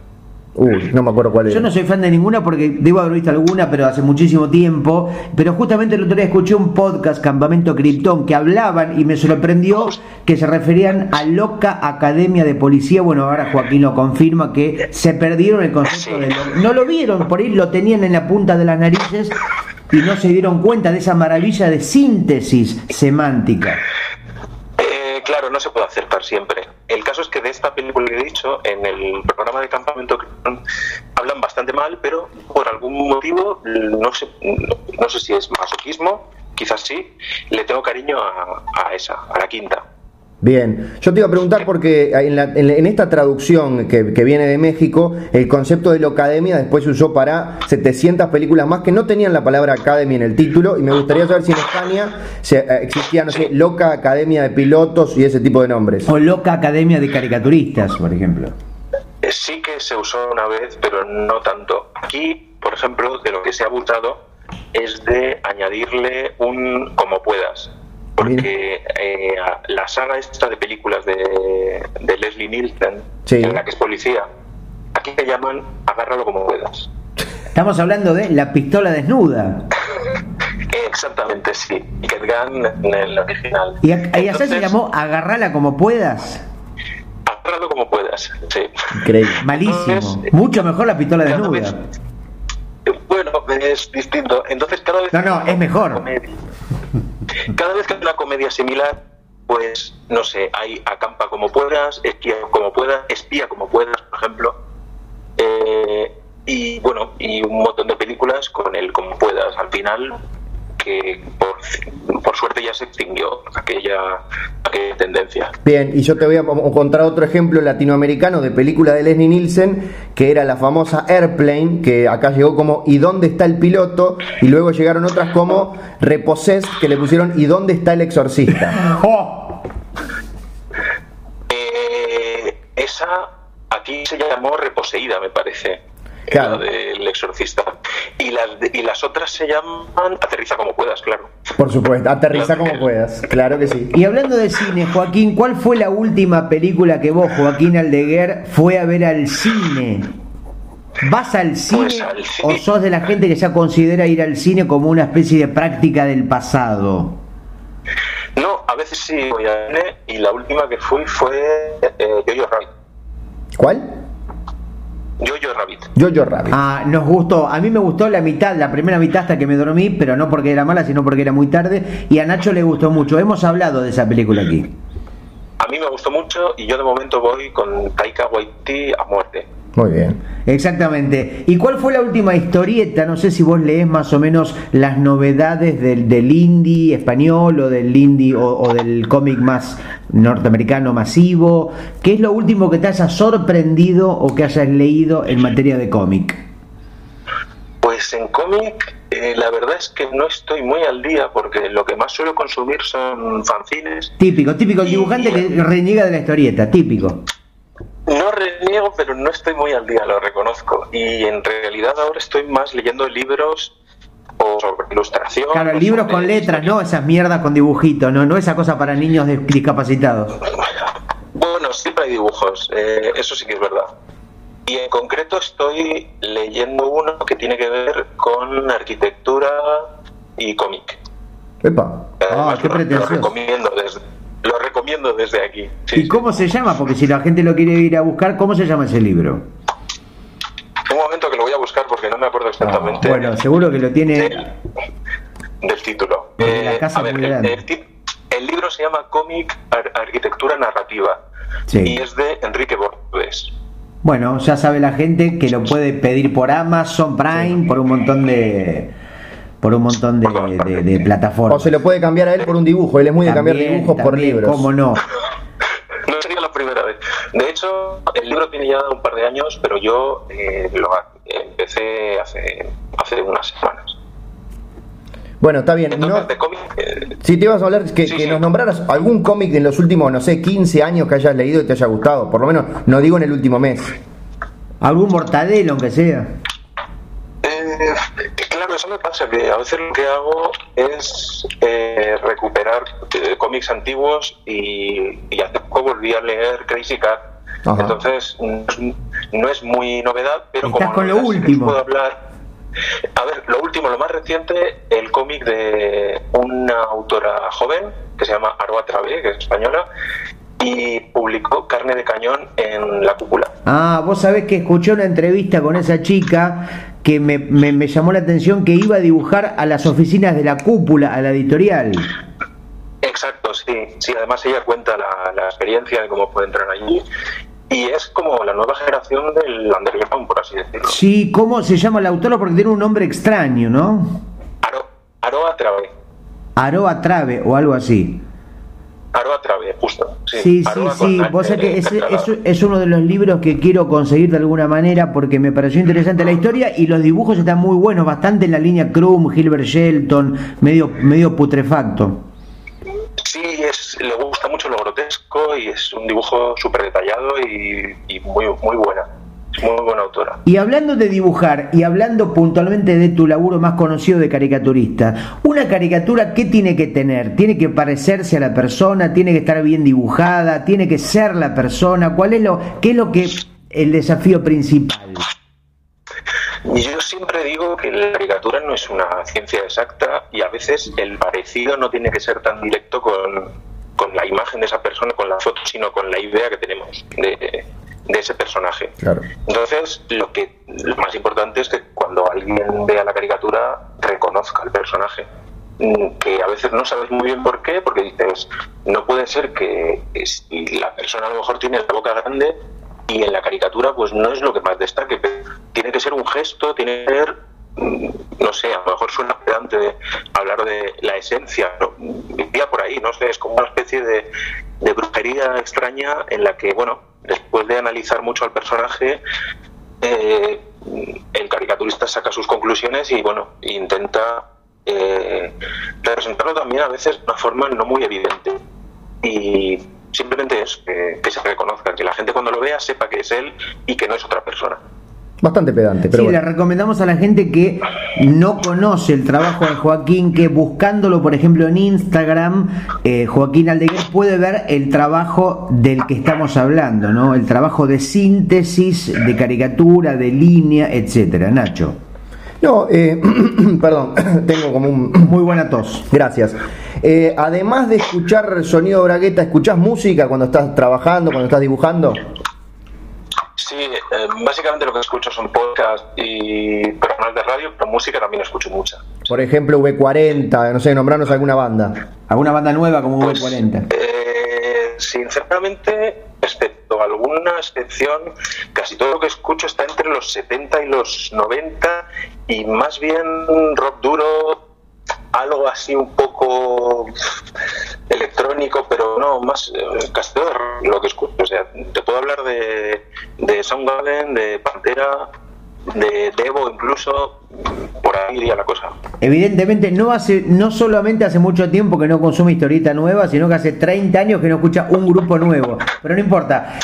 Uy, no me acuerdo cuál es. Yo no soy fan de ninguna porque debo haber visto alguna, pero hace muchísimo tiempo. Pero justamente el otro día escuché un podcast, Campamento Krypton, que hablaban y me sorprendió que se referían a Loca Academia de Policía. Bueno, ahora Joaquín lo confirma que se perdieron el concepto de lo- No lo vieron, por ahí lo tenían en la punta de las narices y no se dieron cuenta de esa maravilla de síntesis semántica. Claro, no se puede acertar siempre. El caso es que de esta película he dicho, en el programa de campamento hablan bastante mal, pero por algún motivo, no sé, no sé si es masoquismo, quizás sí, le tengo cariño a, a esa, a la quinta. Bien, yo te iba a preguntar porque en, la- en la- en esta traducción que, que viene de México, el concepto de locademia después se usó para 700 películas más que no tenían la palabra academy en el título y me gustaría saber si en España se, eh, existía, no sé, loca academia de pilotos y ese tipo de nombres. O Loca Academia de Caricaturistas, por ejemplo. Eh, Sí que se usó una vez, pero no tanto. Aquí, por ejemplo, de lo que se ha abusado es de añadirle un como puedas. Porque eh, la saga esta de películas de, de Leslie Nielsen, Sí. en la que es policía, aquí te llaman agárralo como puedas. Estamos hablando de La Pistola Desnuda. *laughs* Exactamente, sí. Y Ken Gunn en el original. Y, a- y se llamó Agarrala como puedas. Agárralo como puedas, sí. Increíble. Malísimo. Entonces, Mucho mejor la pistola desnuda. vez- Bueno, es distinto. Entonces, cada vez No, no, es mejor. comedia- cada vez que hay una comedia similar, pues, no sé, hay acampa como puedas, espía como puedas, espía como puedas, por ejemplo. Eh, y bueno, y un montón de películas con el como puedas. Al final, que por, por suerte ya se extinguió aquella, aquella tendencia. Bien, y yo te voy a encontrar otro ejemplo latinoamericano de película de Leslie Nielsen, que era la famosa Airplane, que acá llegó como ¿Y dónde está el piloto? Y luego llegaron otras como Repossessed, que le pusieron ¿Y dónde está el exorcista? *laughs* ¡Oh! Eh, esa aquí se llamó Reposeída, me parece. Claro. La del exorcista. Y las, y las otras se llaman Aterriza como puedas, claro. Por supuesto, aterriza como puedas, claro que sí. Y hablando de cine, Joaquín, ¿cuál fue la última película que vos, Joaquín Aldeguer, fue a ver al cine? ¿Vas al cine Pues al cine. o sos de la gente que ya considera ir al cine como una especie de práctica del pasado? No, a veces sí voy a cine y la última que fui fue eh, Rabbit. ¿Cuál? Jojo Rabbit. Jojo Rabbit. Ah, nos gustó. A mí me gustó la mitad, la primera mitad hasta que me dormí, pero no porque era mala, sino porque era muy tarde. Y a Nacho le gustó mucho. Hemos hablado de esa película aquí. A mí me gustó mucho y yo de momento voy con Taika Waititi a muerte. Muy bien. Exactamente. ¿Y cuál fue la última historieta? No sé si vos lees más o menos las novedades del, del indie español o del indie o, o del cómic más norteamericano masivo. ¿Qué es lo último que te haya sorprendido o que hayas leído en materia de cómic? Pues en cómic, eh, la verdad es que no estoy muy al día porque lo que más suelo consumir son fanzines. Típico, típico, el dibujante que reniega de la historieta, típico. No reniego, pero no estoy muy al día, lo reconozco. Y en realidad ahora estoy más leyendo libros o sobre ilustración. Claro, libros con letras, historia. no esas mierdas con dibujitos, no, no esa cosa para niños discapacitados. Bueno, siempre hay dibujos, eh, eso sí que es verdad. Y en concreto estoy leyendo uno que tiene que ver con arquitectura y cómic. Epa. Ah, qué pretencioso. Lo recomiendo desde, lo recomiendo desde aquí. ¿Y cómo se llama? Porque si la gente lo quiere ir a buscar, ¿cómo se llama ese libro? Un momento que lo voy a buscar porque no me acuerdo exactamente. bueno, seguro que lo tiene. Del, título. Eh, el, libro se llama Cómic Arquitectura Narrativa y es de Enrique Borges. Bueno, ya sabe la gente que lo puede pedir por Amazon Prime, por un montón de por un montón de, plataformas. O se lo puede cambiar a él por un dibujo, él es muy de cambiar dibujos por libros. ¿Cómo no? No sería la primera vez. De hecho, el libro tiene ya un par de años, pero yo eh, lo empecé hace, hace unas semanas. Bueno, está bien. Eh, si te ibas a hablar, que, que nos nombraras algún cómic de los últimos, no sé, 15 años que hayas leído y te haya gustado. Por lo menos, no digo en el último mes. Algún mortadelo, aunque sea. Eh, claro, eso me pasa, que a veces lo que hago es eh, recuperar eh, cómics antiguos y, hace poco volví a leer Crazy Cat. Entonces, no es muy novedad, pero como con lo último. puedo hablar. A ver, lo último, lo más reciente, el cómic de una autora joven que se llama Aroa Travé, que es española, y publicó Carne de Cañón en la cúpula. Ah, vos sabés que escuché una entrevista con esa chica que me, me, llamó la atención que iba a dibujar a las oficinas de la cúpula, a la editorial. Exacto, sí, sí, además ella cuenta la, la experiencia de cómo puede entrar allí y es como la nueva generación del underground, por así decirlo. Sí, ¿cómo se llama la autora? Porque tiene un nombre extraño, ¿no? Aro, Aroa Trave. Aroa Trave o algo así. Aroa Trave, justo. Sí, sí, sí. Vos sabés que es, es, uno de los libros que quiero conseguir de alguna manera porque me pareció interesante la historia y los dibujos están muy buenos, bastante en la línea Krum, Gilbert Shelton, medio, medio putrefacto. Sí, es, le gusta mucho lo grotesco y es un dibujo súper detallado y, y muy, muy buena. Muy buena autora. Y hablando de dibujar y hablando puntualmente de tu laburo más conocido de caricaturista, una caricatura ¿qué tiene que tener? ¿Tiene que parecerse a la persona? ¿Tiene que estar bien dibujada? ¿Tiene que ser la persona? ¿Cuál es lo qué es lo que el desafío principal? Yo siempre digo que la caricatura no es una ciencia exacta y a veces el parecido no tiene que ser tan directo con, con la imagen de esa persona, con la foto, sino con la idea que tenemos de, de ese personaje. Entonces, lo que lo más importante es que cuando alguien vea la caricatura reconozca al personaje. Mm, que a veces no sabes muy bien por qué, porque dices, no puede ser que la persona a lo mejor tiene la boca grande y en la caricatura pues no es lo que más destaque. Tiene que ser un gesto, tiene que ser no sé, a lo mejor suena pedante hablar de la esencia, ¿no? por ahí, no sé, es como una especie de, brujería extraña en la que, bueno, después de analizar mucho al personaje, eh, el caricaturista saca sus conclusiones y bueno, intenta eh, representarlo también a veces de una forma no muy evidente. Y simplemente es que se reconozca, que la gente cuando lo vea sepa que es él y que no es otra persona. Bastante pedante, pero. Sí, le recomendamos a la gente que no conoce el trabajo de Joaquín, que buscándolo, por ejemplo, en Instagram, eh, Joaquín Aldeguer puede ver el trabajo del que estamos hablando, ¿no? El trabajo de síntesis, de caricatura, de línea, etcétera. Nacho. No, eh, *clears throat* perdón, *clears throat* tengo como un... *clears throat* Muy buena tos. Gracias. Eh, además de escuchar sonido bragueta, ¿escuchás música cuando estás trabajando, cuando estás dibujando? Sí, eh, básicamente lo que escucho son podcasts y programas de radio, pero música también escucho mucha. Por ejemplo, V40, no sé, nombrarnos alguna banda. ¿Alguna banda nueva como pues, V40? Eh, sinceramente, excepto alguna excepción, casi todo lo que escucho está entre los 70 y los 90 y más bien rock duro, algo así un poco electrónico, pero no, más eh, todo lo que escucho. O sea, te puedo hablar de, de Soundgarden, de Pantera, de incluso, por ahí iría la cosa. Evidentemente no hace no solamente hace mucho tiempo que no consume historieta nueva, sino que hace 30 años que no escucha un grupo nuevo, pero no importa.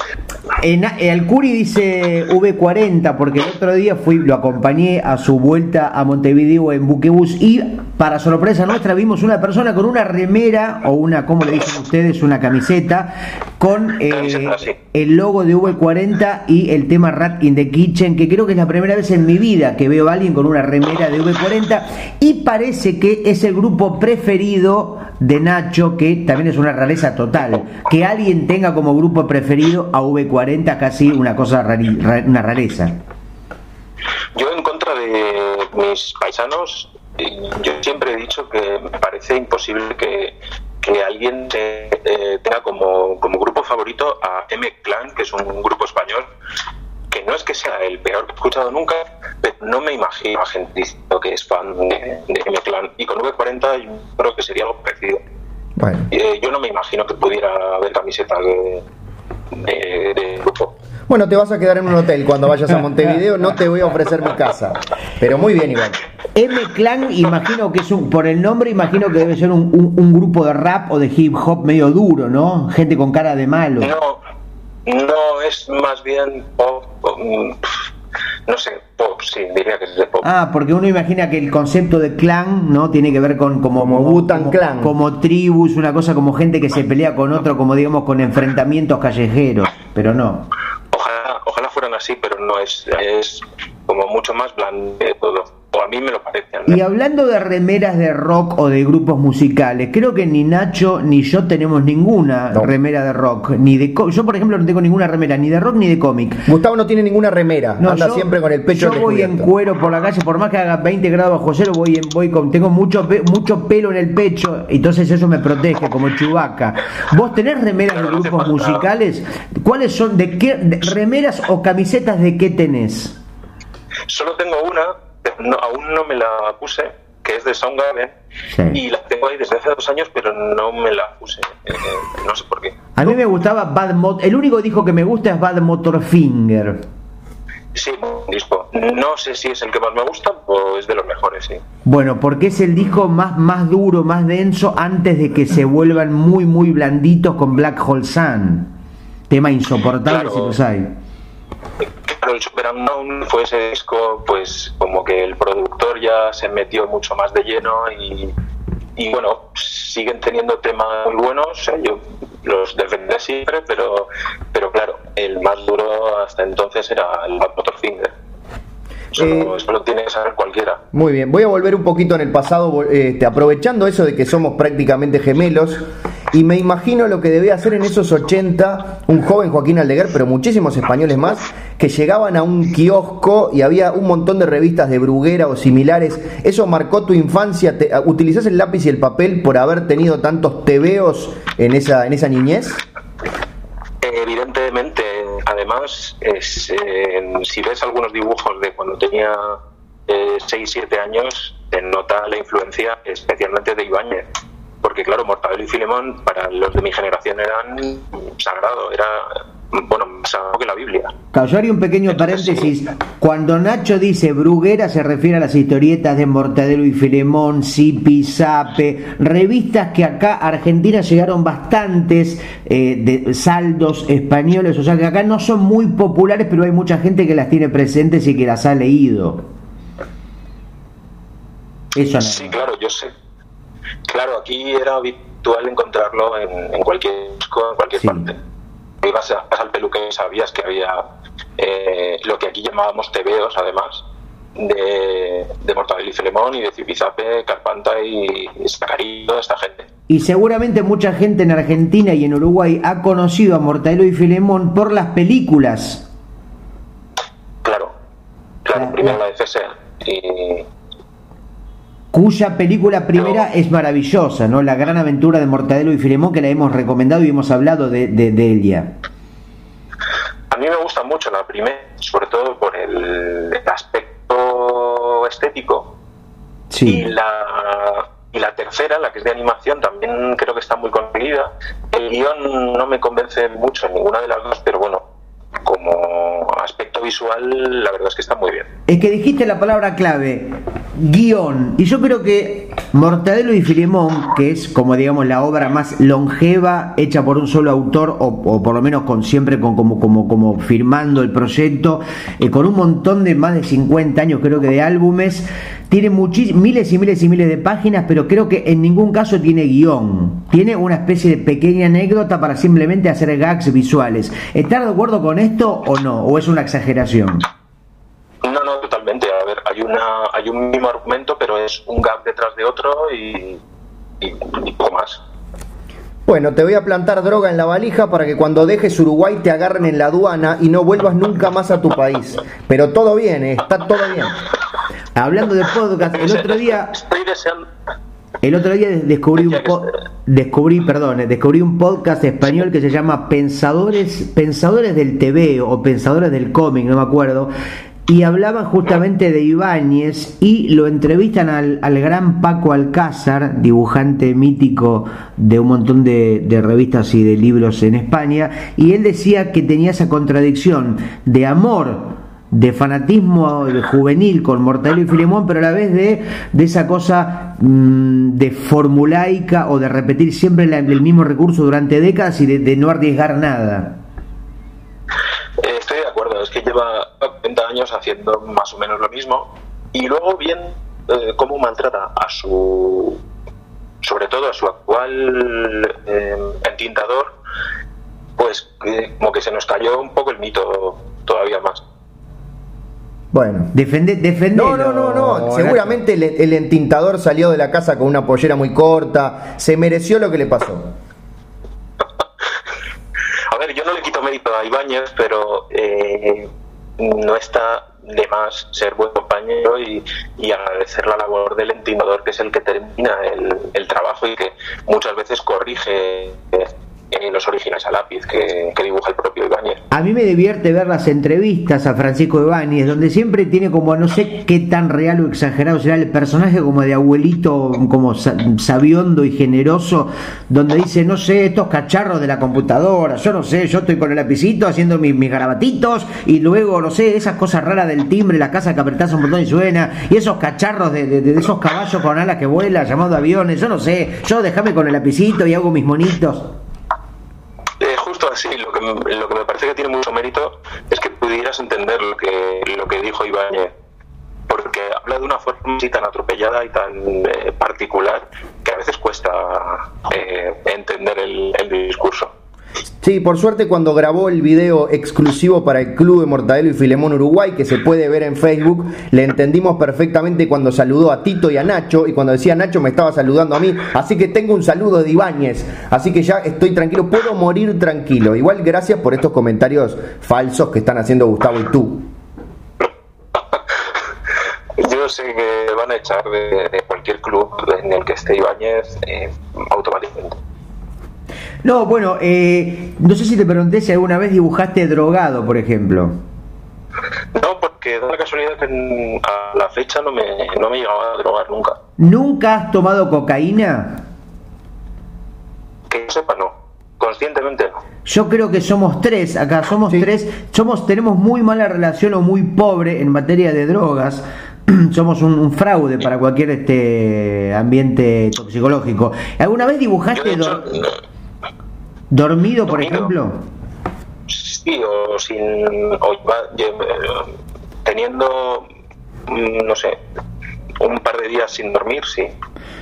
En, el Curi dice V40 porque el otro día fui, lo acompañé a su vuelta a Montevideo en buquebus y para sorpresa nuestra vimos una persona con una remera o una, ¿cómo le dicen ustedes? Una camiseta con eh, el logo de V40 y el tema Rat in the Kitchen, que creo que es la primera vez en mi vida que veo a alguien con una remera de V40 y parece que es el grupo preferido de Nacho, que también es una rareza total. Que alguien tenga como grupo preferido a V40 casi una cosa una rareza. Yo en contra de mis paisanos, yo siempre he dicho que me parece imposible que, que alguien eh, tenga como, como grupo favorito a M-Clan, que es un grupo español, que no es que sea el peor que he escuchado nunca, pero no me imagino a gente diciendo que es fan de, de M-Clan. Y con V40 yo creo que sería algo parecido. Bueno. Eh, yo no me imagino que pudiera haber camisetas de, de, grupo. Bueno, te vas a quedar en un hotel cuando vayas a *laughs* Montevideo, no te voy a ofrecer mi casa. Pero muy bien, Iván. M-Clan, imagino que es un, por el nombre, imagino que debe ser un, un, grupo de rap o de hip hop medio duro, ¿no? Gente con cara de malo. No, no, es más bien pop. Mm, no sé, pop, sí, diría que es de pop. Ah, porque uno imagina que el concepto de clan, ¿no? Tiene que ver con como, como, clan. como tribus, una cosa como gente que se pelea con otro, como digamos, con enfrentamientos callejeros, pero no. Ojalá, ojalá fueran así, pero no es, es como mucho más blando todo o a mí me lo parece. Y hablando de remeras de rock o de grupos musicales, creo que ni Nacho ni yo tenemos ninguna remera de rock, ni de yo por ejemplo no tengo ninguna remera ni de rock ni de cómic. Gustavo no tiene ninguna remera, no, anda siempre con el pecho Yo voy en cuero por la calle, por más que haga 20 grados bajo cero, voy en voy con tengo mucho mucho pelo en el pecho, entonces eso me protege como Chubaca. ¿Vos tenés remeras de grupos musicales? ¿Cuáles son de qué remeras o camisetas de qué tenés? Solo tengo una no, aún no me la puse, que es de Soundgarden, y la tengo ahí desde hace dos años, pero no me la puse. Eh, no sé por qué. A mí me gustaba Bad Motor. El único disco que me gusta es Bad Motor Finger. Sí, disco. No sé si es el que más me gusta o es de los mejores, sí. Bueno, porque es el disco más, más duro, más denso, antes de que se vuelvan muy, muy blanditos con Black Hole Sun. Tema insoportable si los hay el Super Unknown fue ese disco, pues como que el productor ya se metió mucho más de lleno y, y bueno, siguen teniendo temas muy buenos, yo los defendí siempre, pero, pero claro, el más duro hasta entonces era el Bad Motorfinger. Eso, eh, eso, lo tiene que saber cualquiera. Muy bien, voy a volver un poquito en el pasado, este, aprovechando eso de que somos prácticamente gemelos. Y me imagino lo que debía hacer en esos 80 un joven Joaquín Aldeguer, pero muchísimos españoles más, que llegaban a un kiosco y había un montón de revistas de Bruguera o similares. ¿Eso marcó tu infancia? ¿Te, ¿Utilizás el lápiz y el papel por haber tenido tantos tebeos en esa, en esa niñez? Evidentemente, además, es, eh, si ves algunos dibujos de cuando tenía 6, eh, 7 años, te nota la influencia especialmente de Ibáñez porque claro, Mortadelo y Filemón para los de mi generación eran sagrado, era bueno, más sagrado que la Biblia. Claro, un pequeño paréntesis. Cuando Nacho dice Bruguera se refiere a las historietas de Mortadelo y Filemón, Zipi, Sape, revistas que acá Argentina llegaron bastantes eh, de saldos españoles, o sea que acá no son muy populares, pero hay mucha gente que las tiene presentes y que las ha leído. Eso Sí, claro, yo sé Claro, aquí era habitual encontrarlo en, cualquier en cualquier parte. Ibas al peluque y sabías que había eh, lo que aquí llamábamos tebeos, además, de, de Mortadelo y Filemón y de Zipizape, Carpanta y Sacarillo, esta gente. Y seguramente mucha gente en Argentina y en Uruguay ha conocido a Mortadelo y Filemón por las películas. Claro, claro, primero la de CSA y cuya película primera es maravillosa, ¿no? La gran aventura de Mortadelo y Filemón, que la hemos recomendado y hemos hablado de, de, ella. A mí me gusta mucho la primera, sobre todo por el, aspecto estético. Sí. Y la, y la tercera, la que es de animación, también creo que está muy conseguida. El guion no me convence mucho en ninguna de las dos, pero bueno, como aspecto visual, la verdad es que está muy bien. Es que dijiste la palabra clave, guion. Y yo creo que Mortadelo y Filemón, que es como digamos la obra más longeva hecha por un solo autor, o, por lo menos con siempre con, como, como, como firmando el proyecto, eh, con un montón de más de 50 años creo que de álbumes, tiene miles y miles y miles de páginas, pero creo que en ningún caso tiene guion. Tiene una especie de pequeña anécdota para simplemente hacer gags visuales. ¿Estás de acuerdo con esto o no? ¿O es una exageración? No, no, totalmente. A ver, hay una hay un mismo argumento, pero es un gag detrás de otro y, y, poco más. Bueno, te voy a plantar droga en la valija para que cuando dejes Uruguay te agarren en la aduana y no vuelvas nunca más a tu país. Pero todo bien, ¿eh? está todo bien. Hablando de podcast, el otro día... Estoy deseando... El otro día descubrí un descubrí, perdón, descubrí un podcast español que se llama Pensadores Pensadores del TV o Pensadores del cómic, no me acuerdo, y hablaban justamente de Ibáñez y lo entrevistan al, gran Paco Alcázar, dibujante mítico de un montón de, de, revistas y de libros en España, y él decía que tenía esa contradicción de amor de fanatismo juvenil con Mortadelo y Filemón, pero a la vez de, de esa cosa mm, de formulaica o de repetir siempre el mismo recurso durante décadas y de, no arriesgar nada. Eh, estoy de acuerdo, es que lleva 20 años haciendo más o menos lo mismo y luego bien eh, cómo maltrata a su sobre todo a su actual eh, entintador pues como que se nos cayó un poco el mito todavía más bueno. Defende, No, no, no, no. Seguramente el, entintador salió de la casa con una pollera muy corta. Se mereció lo que le pasó. *laughs* A ver, yo no le quito mérito a Ibáñez, pero eh, no está de más ser buen compañero y, agradecer la labor del entintador, que es el que termina el, el trabajo y que muchas veces corrige en los orígenes a lápiz que, dibuja el propio Ibáñez. A mí me divierte ver las entrevistas a Francisco Ibáñez, donde siempre tiene como no sé qué tan real o exagerado será el personaje como de abuelito, como sabiondo y generoso, donde dice, no sé, estos cacharros de la computadora, yo no sé, yo estoy con el lapicito haciendo mis, mis garabatitos y luego, no sé, esas cosas raras del timbre, la casa que apretás un botón y suena, y esos cacharros de, de, de esos caballos con alas que vuelan, llamados aviones, yo no sé, yo déjame con el lapicito y hago mis monitos así, lo que, me parece que tiene mucho mérito es que pudieras entender lo que, lo que dijo Ibáñez, porque habla de una forma así tan atropellada y tan eh, particular que a veces cuesta eh, entender el discurso. Sí, por suerte cuando grabó el video exclusivo para el Club de Mortadelo y Filemón Uruguay, que se puede ver en Facebook, le entendimos perfectamente cuando saludó a Tito y a Nacho, y cuando decía Nacho me estaba saludando a mí, así que tengo un saludo de Ibáñez, así que ya estoy tranquilo, puedo morir tranquilo. Igual gracias por estos comentarios falsos que están haciendo Gustavo y tú. Yo sé que van a echar de, cualquier club en el que esté Ibáñez eh, automáticamente. No, bueno, eh, no sé si te pregunté si alguna vez dibujaste drogado, por ejemplo. No, porque da la casualidad que a la fecha no me, no me llegaba a drogar nunca. ¿Nunca has tomado cocaína? Que yo sepa, no. Conscientemente no. Yo creo que somos tres, acá somos tres, somos, tenemos muy mala relación o muy pobre en materia de drogas. *clears throat* somos un, fraude para cualquier este ambiente toxicológico. ¿Alguna vez dibujaste ¿Dormido, por ejemplo? Sí, o sin. teniendo. Mm, no sé. Un par de días sin dormir, sí.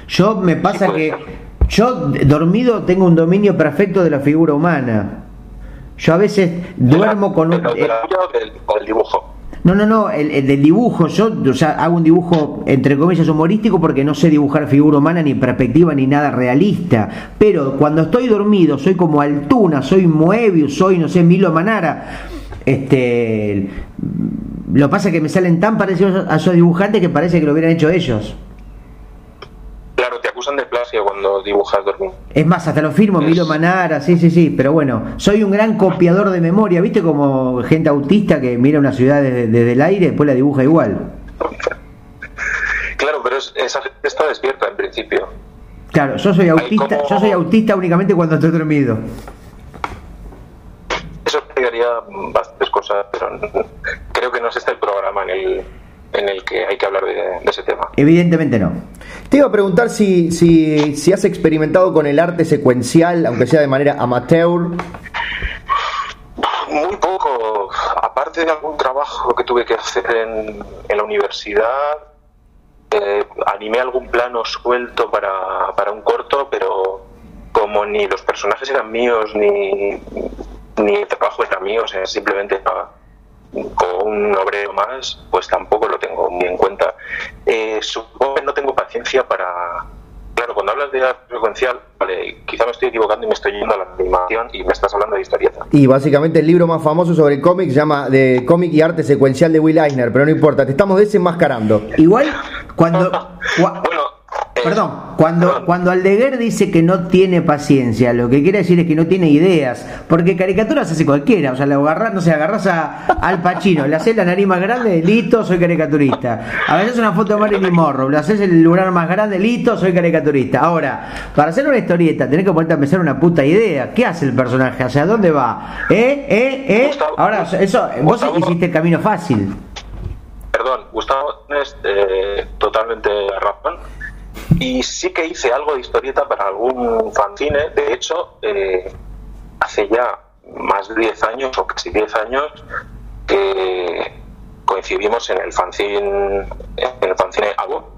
Yo me pasa que. Yo dormido tengo un dominio perfecto de la figura humana. Yo a veces duermo con un. Eh, del dibujo? No, no, no, el, del dibujo, yo o sea, hago un dibujo entre comillas humorístico porque no sé dibujar figura humana ni perspectiva ni nada realista, pero cuando estoy dormido soy como Altuna, soy Moebius, soy no sé, Milo Manara. Este lo pasa que me salen tan parecidos a esos dibujantes que parece que lo hubieran hecho ellos acusan de plagio cuando dibujas dormir. Es más, hasta lo firmo, Milo Manara, sí, sí, sí, pero bueno, soy un gran copiador de memoria, ¿viste? Como gente autista que mira una ciudad desde, el aire y después la dibuja igual. Claro, pero es, está despierta en principio. Claro, yo soy autista, yo soy autista únicamente cuando estoy dormido. Eso explicaría bastantes cosas, pero creo que no es este el programa en el, en el que hay que hablar de, ese tema. Evidentemente no. Te iba a preguntar si, si, si has experimentado con el arte secuencial, aunque sea de manera amateur. Muy poco, aparte de algún trabajo que tuve que hacer en, en la universidad, eh, animé algún plano suelto para, para un corto, pero como ni los personajes eran míos, ni, ni el trabajo era mío, o sea, simplemente estaba con un obrero más, pues tampoco lo tengo muy en cuenta. Eh, supongo que no tengo paciencia para... Claro, cuando hablas de arte secuencial, vale, quizá me estoy equivocando y me estoy yendo a la animación y me estás hablando de historieta. Y básicamente el libro más famoso sobre el cómic se llama de cómic y arte secuencial de Will Eisner, pero no importa, te estamos desenmascarando. Igual, cuando. *laughs* cua- Bueno, eh, Perdón, cuando, perdón. cuando Aldeguer dice que no tiene paciencia, lo que quiere decir es que no tiene ideas, porque caricaturas hace cualquiera, o sea, le agarras, no sé, agarras a Al Pacino, le haces la nariz más grande, listo, soy caricaturista. A veces una foto de Marilyn Monroe, le haces el lugar más grande, listo, soy caricaturista. Ahora, para hacer una historieta, tenés que ponerte a pensar una puta idea. ¿Qué hace el personaje? ¿Hacia dónde va? ¿Eh? ¿Eh? ¿Eh? Gustavo- Ahora, eso, vos Gustavo- hiciste el camino fácil. Perdón, Gustavo tienes eh, totalmente razón. Y sí que hice algo de historieta para algún fanzine. De hecho, eh, hace ya más de 10 años o casi 10 años que coincidimos en el fanzine, en el fanzine Abo.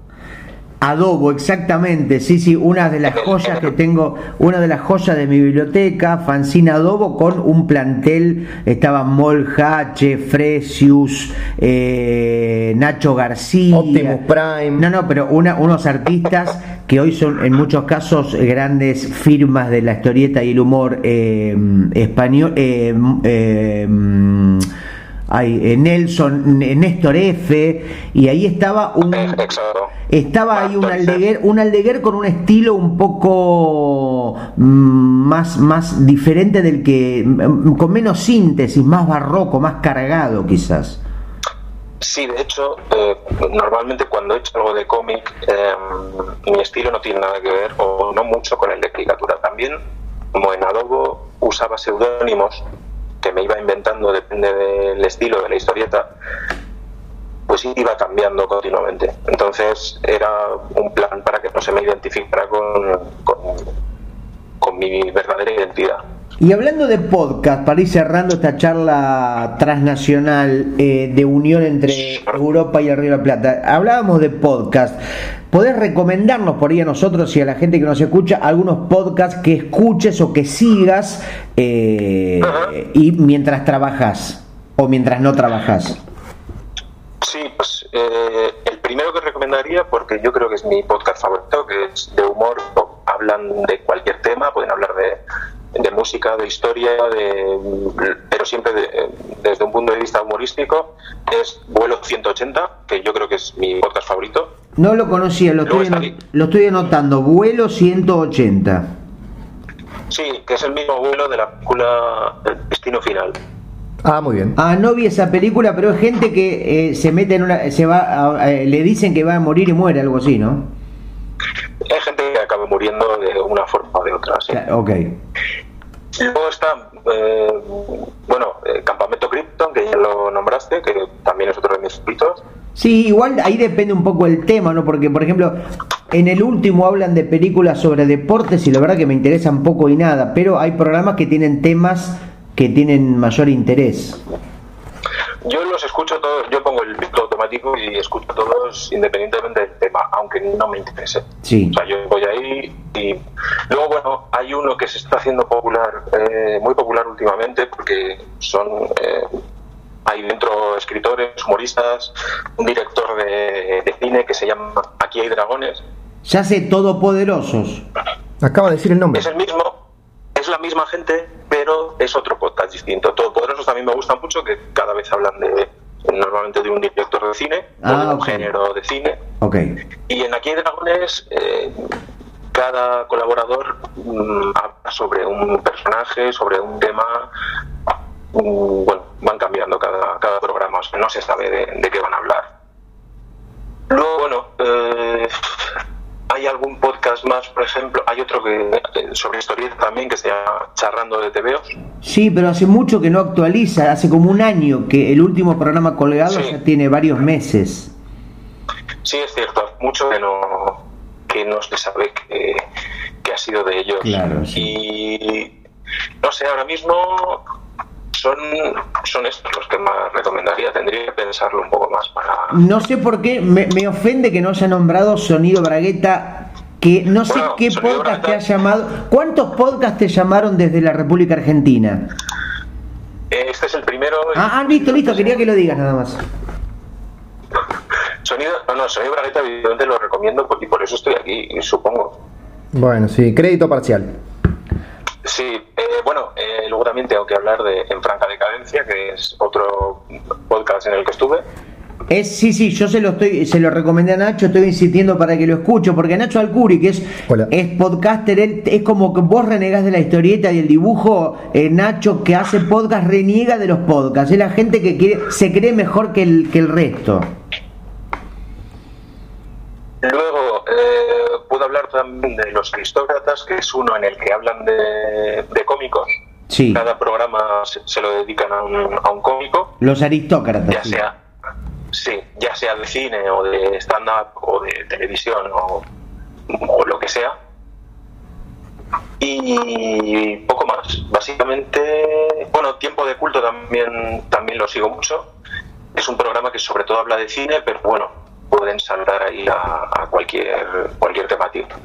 Adobo, exactamente, sí, sí, una de las joyas que tengo, una de las joyas de mi biblioteca, Fanzine Adobo, con un plantel, estaban Molhache, Fresius, eh, Nacho García. Optimus Prime. No, no, pero una, unos artistas que hoy son en muchos casos grandes firmas de la historieta y el humor eh, español. eh, eh, ay, eh, Nelson, Néstor F. Y ahí estaba un. Eh, exacto. Estaba ahí un Aldeguer, un Aldeguer con un estilo un poco mm, más, más diferente del que, mm, con menos síntesis, más barroco, más cargado quizás. Sí, de hecho, eh, normalmente cuando he hecho algo de cómic, eh, mi estilo no tiene nada que ver, o no mucho, con el de caricatura. También, como en Adobo usaba seudónimos que me iba inventando, depende del estilo de la historieta, pues iba cambiando continuamente. Entonces era un plan para que no se me identificara con, con, con mi verdadera identidad. Y hablando de podcast, para ir cerrando esta charla transnacional eh, de unión entre Europa y el Río de la Plata, hablábamos de podcast. ¿Podés recomendarnos por ahí a nosotros y a la gente que nos escucha algunos podcasts que escuches o que sigas eh, y mientras trabajas o mientras no trabajas? Sí, pues eh, el primero que recomendaría, porque yo creo que es mi podcast favorito, que es de humor, hablan de cualquier tema, pueden hablar de, de música, de historia, de, pero siempre de- desde un punto de vista humorístico, es Vuelo 180, que yo creo que es mi podcast favorito. No lo conocía, lo estoy, lo estoy anotando. Vuelo 180. Sí, que es el mismo vuelo de la película El Destino Final. Ah, muy bien. Ah, no vi esa película, pero es gente que eh, se mete en una. se va a- eh, le dicen que va a morir y muere, algo así, ¿no? Hay gente que acaba muriendo de una forma o de otra. sí. Claro, Ok. Luego está, eh, bueno, eh, Campamento Krypton, que ya lo nombraste, que también es otro de mis favoritos. Sí, igual ahí depende un poco el tema, ¿no? Porque, por ejemplo, en el último hablan de películas sobre deportes y la verdad que me interesan poco y nada, pero hay programas que tienen temas que tienen mayor interés. Yo los escucho todos, yo pongo el piloto automático y escucho todos independientemente del tema, aunque no me interese. Sí. O sea, yo voy ahí y luego, bueno, hay uno que se está haciendo popular, eh, muy popular últimamente, porque son, eh, hay dentro escritores, humoristas, un director de, de cine que se llama Aquí hay dragones. Ya sé, todopoderosos. Acaba de decir el nombre. Es el mismo, es la misma gente, pero es otro podcast distinto. Todopoderosos también me gusta mucho, que cada vez hablan de normalmente de un director de cine o de Ah, un género de cine. Ok. Y en Aquí hay Dragones, eh, cada colaborador mm, habla sobre un personaje, sobre un tema. Bueno, van cambiando cada, cada programa, o sea, no se sabe de, de qué van a hablar. Luego, bueno, eh, hay algún podcast más, por ejemplo, hay otro que eh, sobre historieta también que se llama Charrando de TVOs. Sí, pero hace mucho que no actualiza, hace como un año que el último programa colgado Sí. ya tiene varios meses. Sí, es cierto, mucho que no, que no se sabe que, que ha sido de ellos. Claro, sí. Y no sé, ahora mismo son, son estos los que más recomendaría. Tendría que pensarlo un poco más para. No sé por qué, me, me ofende que no haya nombrado Sonido Bragueta, que no sé Bueno, qué podcast te ha llamado. ¿Cuántos podcasts te llamaron desde la República Argentina? Este es el primero. Ah, ah, listo, listo, quería que lo digas nada más. *laughs* Sonido, no, no, Sonido Bragueta, evidentemente lo recomiendo y por eso estoy aquí, supongo. Bueno, sí, crédito parcial. Sí, eh, bueno, eh, luego también tengo que hablar de En Franca Decadencia, que es otro podcast en el que estuve. Es, sí, sí, yo se lo estoy, se lo recomendé a Nacho, estoy insistiendo para que lo escuche, porque Nacho Alcuri, que es, Hola. es podcaster, él, es como que vos renegás de la historieta y el dibujo, eh, Nacho que hace podcast reniega de los podcasts, es la gente que quiere, se cree mejor que el, que el resto. Luego eh, hablar también de Los Aristócratas, que es uno en el que hablan de, de cómicos. Sí, Cada programa se, se lo dedican a un, a un cómico, los aristócratas. ya sí. sea, sí, ya sea de cine o de stand-up o de televisión o, o lo que sea. Y poco más. Básicamente, bueno, Tiempo de Culto también, también lo sigo mucho. Es un programa que sobre todo habla de cine, pero bueno, pueden saltar ahí a, a cualquier, cualquier temática.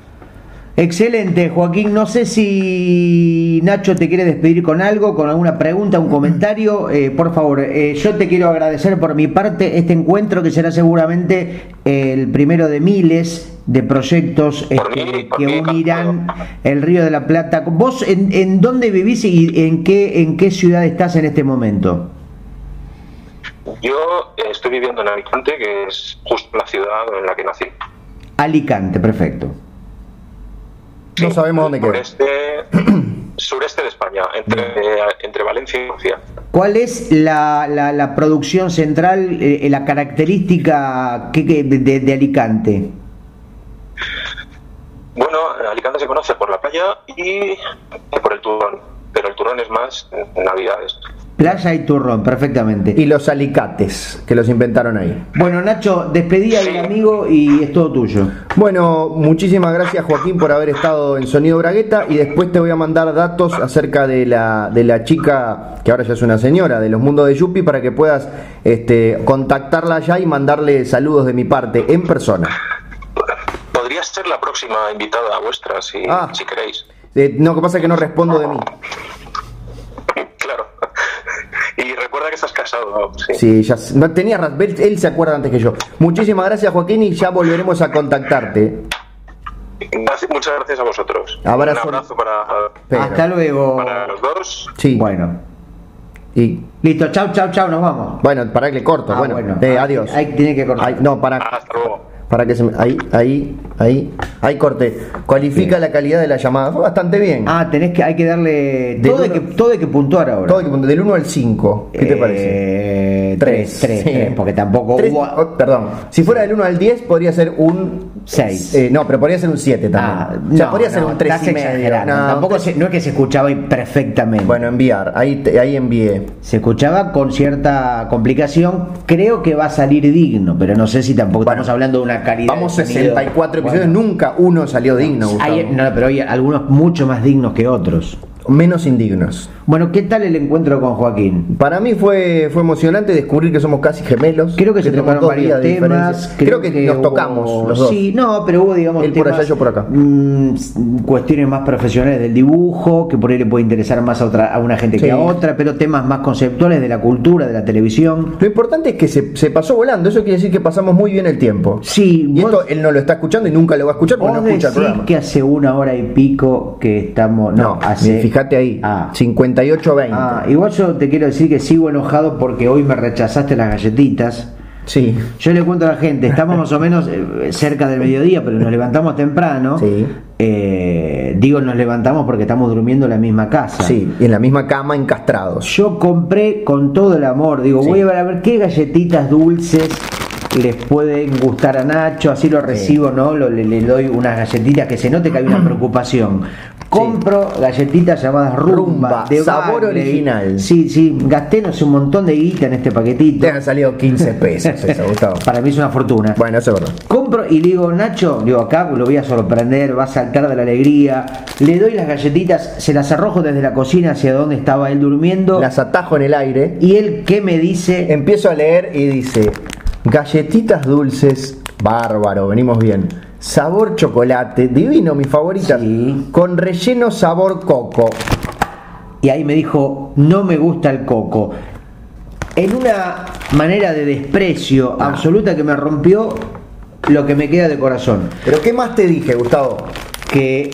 Excelente, Joaquín. No sé si Nacho te quiere despedir con algo, con alguna pregunta, un comentario. Eh, por favor, eh, yo te quiero agradecer por mi parte este encuentro que será seguramente el primero de miles de proyectos este, mí, que mí, unirán el Río de la Plata. ¿Vos en, en dónde vivís y en qué, en qué ciudad estás en este momento? Yo eh, estoy viviendo en Alicante, que es justo la ciudad en la que nací. Alicante, perfecto. No sabemos dónde queda. Sureste, *clears throat* sureste de España, entre, entre Valencia y Murcia. ¿Cuál es la, la- la producción central, eh, la característica que- que- de- de Alicante? Bueno, Alicante se conoce por la playa y por el turrón, pero el turrón es más en Navidades. Playa y turrón, perfectamente. Y los alicates, que los inventaron ahí. Bueno, Nacho, despedí al Sí. amigo y es todo tuyo. Bueno, muchísimas gracias Joaquín por haber estado en Sonido Bragueta y después te voy a mandar datos acerca de la, de la chica, que ahora ya es una señora, de los mundos de Yupi, para que puedas este, contactarla ya y mandarle saludos de mi parte en persona. Podría ser la próxima invitada vuestra, si, Ah. si queréis. Eh, no, que pasa es que no respondo de mí. Claro. Recuerda que estás casado. ¿no? Sí. Sí, ya no tenía raz- él, se acuerda antes que yo. Muchísimas gracias Joaquín y ya volveremos a contactarte. Gracias- Muchas gracias a vosotros. Abrazo. Un abrazo para, Pero- Hasta luego. para los dos. Sí. Bueno, Y listo, chau, chau, chau, nos vamos. bueno, para que le corto. Ah, bueno, bueno. Eh, Ah, adiós. ahí tiene que cortar. Ay, no, para. Hasta luego. Para que se me. Ahí, ahí, ahí. Ahí corté. Cualifica la calidad de la llamada. Fue bastante bien. Ah, tenés que, hay que darle. Todo hay uno- que, todo hay que puntuar ahora. Todo equipo, del 1 al 5. ¿Qué te parece? Eh, Tres. Tres, tres, Sí. tres, porque tampoco Tres- hubo. oh, perdón. Si fuera del 1 al 10, podría ser un. Seis. Eh, no, pero podría ser un 7 también. Ah, o sea, no, podría ser no, un 3 estás y medio. No, Tampoco se- no es que se escuchaba perfectamente. Bueno, enviar. Ahí, te- ahí envié. Se escuchaba con cierta complicación. Creo que va a salir digno, pero no sé si tampoco Bueno, estamos hablando de una calidad. Vamos de sonido. 64 episodios. Bueno, Nunca uno salió digno, hay- no, pero hay algunos mucho más dignos que otros. Menos indignos. Bueno, ¿qué tal el encuentro con Joaquín? Para mí fue, fue emocionante descubrir que somos casi gemelos. Creo que se tocaron varios temas. Creo, que, nos hubo- tocamos los dos. Sí, no, pero hubo, digamos, Él por temas, allá, yo por acá. mm, cuestiones más profesionales del dibujo, que por ahí le puede interesar más a, otra, a una gente Sí. que a otra, pero temas más conceptuales de la cultura, de la televisión. Lo importante es que se, se pasó volando. Eso quiere decir que pasamos muy bien el tiempo. Sí, Y vos- esto él no lo está escuchando y nunca lo va a escuchar porque no escucha el programa. que hace una hora y pico que estamos. No, No, hace. fíjate ahí. Ah. 58-20. Ah, igual yo te quiero decir que sigo enojado porque hoy me rechazaste las galletitas. Sí. Yo le cuento a la gente, estamos más o menos eh, cerca del mediodía, pero nos levantamos temprano. Sí. Eh, digo, nos levantamos porque estamos durmiendo en la misma casa. Sí, y en la misma cama encastrados. Yo compré con todo el amor, digo, Sí. voy a ver a ver qué galletitas dulces les pueden gustar a Nacho, así lo recibo, ¿no? Lo- le, le doy unas galletitas que se note que hay una *clears throat* preocupación. Compro galletitas llamadas rumba, Rumba, de sabor Bagley. original. Sí, sí, gasté no sé un montón de guita en este paquetito. Te han salido 15 pesos eso, *laughs* Gustavo. Para mí es una fortuna. Bueno, eso es verdad. Compro y le digo, Nacho, digo, acá lo voy a sorprender, va a saltar de la alegría. Le doy las galletitas, se las arrojo desde la cocina hacia donde estaba él durmiendo. Las atajo en el aire. Y él, ¿qué me dice? Empiezo a leer y dice: Galletitas dulces, bárbaro, venimos bien. Sabor chocolate, divino, mi favorita. Sí. Con relleno sabor coco. Y ahí me dijo, no me gusta el coco. En una manera de desprecio Ah. absoluta que me rompió lo que me queda de corazón. Pero ¿qué más te dije, Gustavo? Que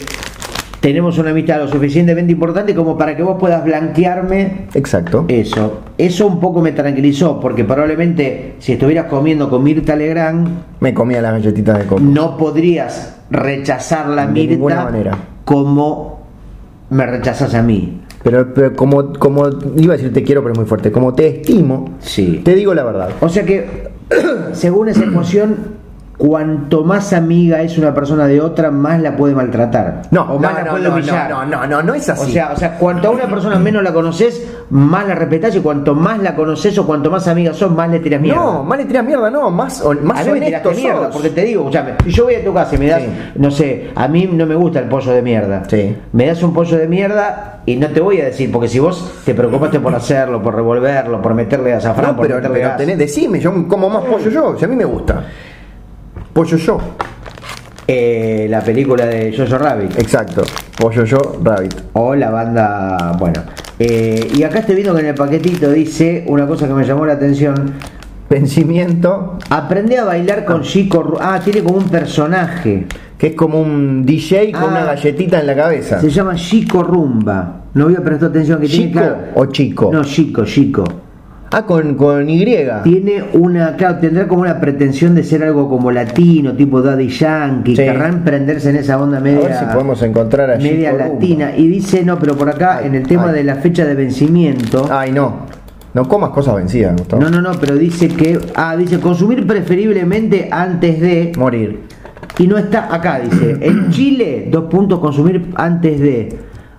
tenemos una amistad lo suficientemente importante como para que vos puedas blanquearme Exacto. eso. Eso un poco me tranquilizó, porque probablemente si estuvieras comiendo con Mirta Legrand, Me comía las galletitas de coco. no podrías rechazar la De Mirta ninguna manera. como me rechazas a mí. Pero, pero como, como iba a decir te quiero, pero es muy fuerte. Como te estimo, Sí. te digo la verdad. O sea que, *coughs* según esa emoción, cuanto más amiga es una persona de otra, más la puede maltratar. No, o más no, la puede no, humillar. no, no, no, no es así. O sea, o sea, cuanto a una persona menos la conoces, más la respetás y cuanto más la conoces o cuanto más amigas sos, más le tiras mierda. no, más le tiras mierda, no, más, más a mí me mierda, porque te digo, escuchame, si yo voy a tu casa y me das, Sí. no sé, a mí no me gusta el pollo de mierda. Sí. Me das un pollo de mierda y no te voy a decir, porque si vos te preocupaste por hacerlo, por revolverlo, por meterle azafrán, No, por pero, meterle pero tenés, decime, yo como más pollo yo, si a mí me gusta. Pollo yo, Eh, la película de Jojo Rabbit. exacto. Pollo yo, rabbit. O la banda, bueno. Eh, y acá estoy viendo que en el paquetito dice una cosa que me llamó la atención. Vencimiento, Aprende a bailar con Chico. Ru- Ah, tiene como un personaje. que es como un DJ con Ah. una galletita en la cabeza. Se llama Chico Rumba. No había prestado atención que tiene ¿Chico claro- o chico? No, Chico, Chico. Ah, con, con Y. Tiene una, claro, tendrá como una pretensión de ser algo como latino, tipo Daddy Yankee, Sí. querrá emprenderse en esa onda media. ver si podemos encontrar a media latina. Y dice, no, pero por acá, Ay, en el tema ay. de la fecha de vencimiento. Ay, no. No comas cosas vencidas, Gustavo. No, no, no, pero dice que. Ah, dice consumir preferiblemente antes de. Morir. Y no está acá, dice. *clears throat* En Chile, dos puntos, consumir antes de.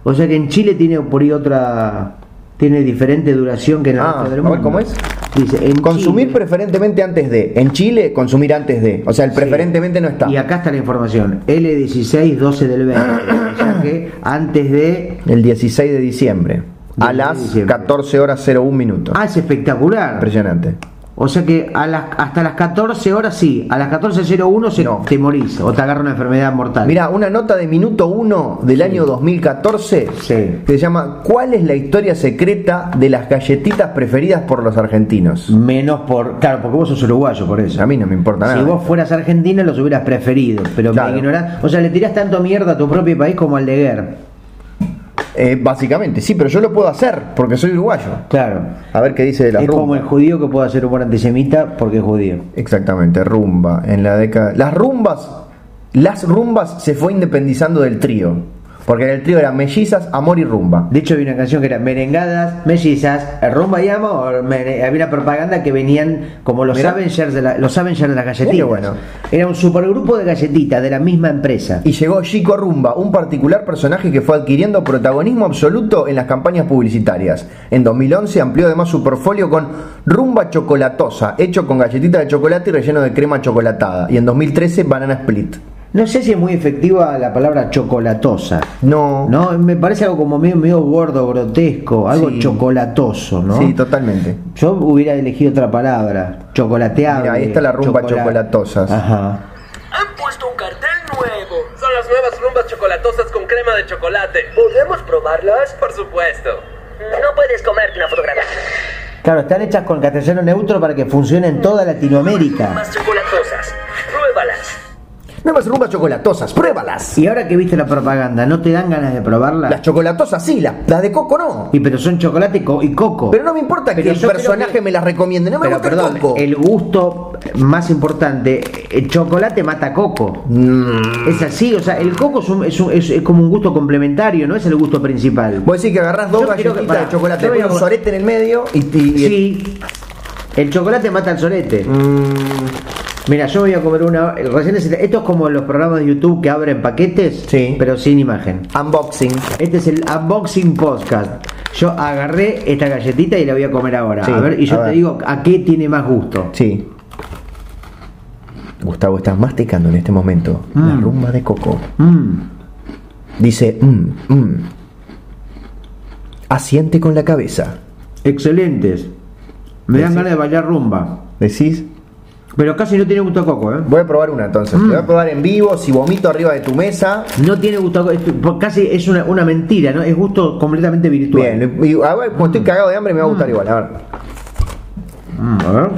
O sea que en Chile tiene por ahí otra. Tiene diferente duración que en el Ah, resto del a ver, mundo. ¿cómo es? Dice, en Consumir Chile- preferentemente antes de. En Chile, consumir antes de. O sea, el Sí. preferentemente no está. Y acá está la información. L16, 12 del 20. o sea que antes de. El 16 de diciembre. A 16 de las diciembre. 14 horas 01 minutos. Ah, es espectacular. Impresionante. O sea que a las, hasta las 14 horas sí, a las 14.01 se No. te morís o te agarra una enfermedad mortal. Mira, una nota de minuto 1 del año 2014 Sí. que se llama ¿Cuál es la historia secreta de las galletitas preferidas por los argentinos? Menos por. Claro, porque vos sos uruguayo, por eso. A mí no me importa Si nada. vos fueras argentino, los hubieras preferido. Pero Claro. me ignorás. O sea, le tirás tanto mierda a tu propio país como al de Guerre. Eh, básicamente, sí, pero yo lo puedo hacer porque soy uruguayo. Claro. A ver qué dice de la es rumba. como el judío que puede hacer humor antisemita porque es judío. Exactamente, rumba. En la década. Las rumbas. Las rumbas se fue independizando del trío. Porque en el trío eran mellizas, amor y rumba. De hecho, había una canción que era Merengadas, Mellizas, Rumba y Amor. mere- Había una propaganda que venían como los Mirá. Avengers de, la, los Avengers de las galletitas. Bueno. Era un supergrupo de galletitas de la misma empresa. Y llegó Chico Rumba, un particular personaje que fue adquiriendo protagonismo absoluto en las campañas publicitarias. En 2011 amplió además su portfolio con Rumba Chocolatosa, hecho con galletitas de chocolate y relleno de crema chocolatada. Y en 2013 Banana Split. No sé si es muy efectiva la palabra chocolatosa. No. No, me parece algo como medio, medio gordo, grotesco, algo Sí. chocolatoso, ¿no? Sí, totalmente. Yo hubiera elegido otra palabra, chocolateable. Mira, ahí está la rumba chocola- chocolatosas. Ajá. Han puesto un cartel nuevo. Son las nuevas rumbas chocolatosas con crema de chocolate. ¿Podemos probarlas? Por supuesto. No puedes comerte una fotografía. Claro, están hechas con castellano neutro para que funcione en toda Latinoamérica. Más chocolatosas. Pruébalas. Nuevas rumbas chocolatosas, pruébalas. Y ahora que viste la propaganda, ¿no te dan ganas de probarla? Las chocolatosas sí, las, las de coco no. Y pero son chocolate y, co- y coco. Pero no me importa Pero que el personaje que- me las recomiende, no me Pero gusta perdón, el coco. el gusto más importante, el chocolate mata coco. Mm. Es así, o sea, el coco es, un- es un- es- es como un gusto complementario, no es el gusto principal. Vos decís que agarrás dos galletitas de chocolate, pones un sorete en el medio y... y- Sí, el chocolate mata al solete. Mm, Mira, yo voy a comer una. Recién necesité- esto es como los programas de YouTube que abren paquetes, Sí. pero sin imagen. Unboxing. Este es el unboxing podcast. Yo agarré esta galletita y la voy a comer ahora. Sí, a ver, y yo te ver. digo a qué tiene más gusto. Sí. Gustavo, estás masticando en este momento la Mm. rumba de coco. Mm. Dice, mm, mm. Asiente con la cabeza. Excelentes. Me dan ganas de bailar rumba. Decís, Pero casi no tiene gusto a coco, ¿eh? voy a probar una entonces. Mm. Te voy a probar en vivo, si vomito arriba de tu mesa. No tiene gusto a coco. Casi es una, una mentira, ¿no? Es gusto completamente virtual. Bien, y a ver, como estoy cagado de hambre me va a gustar igual. A ver. Mm, a ver.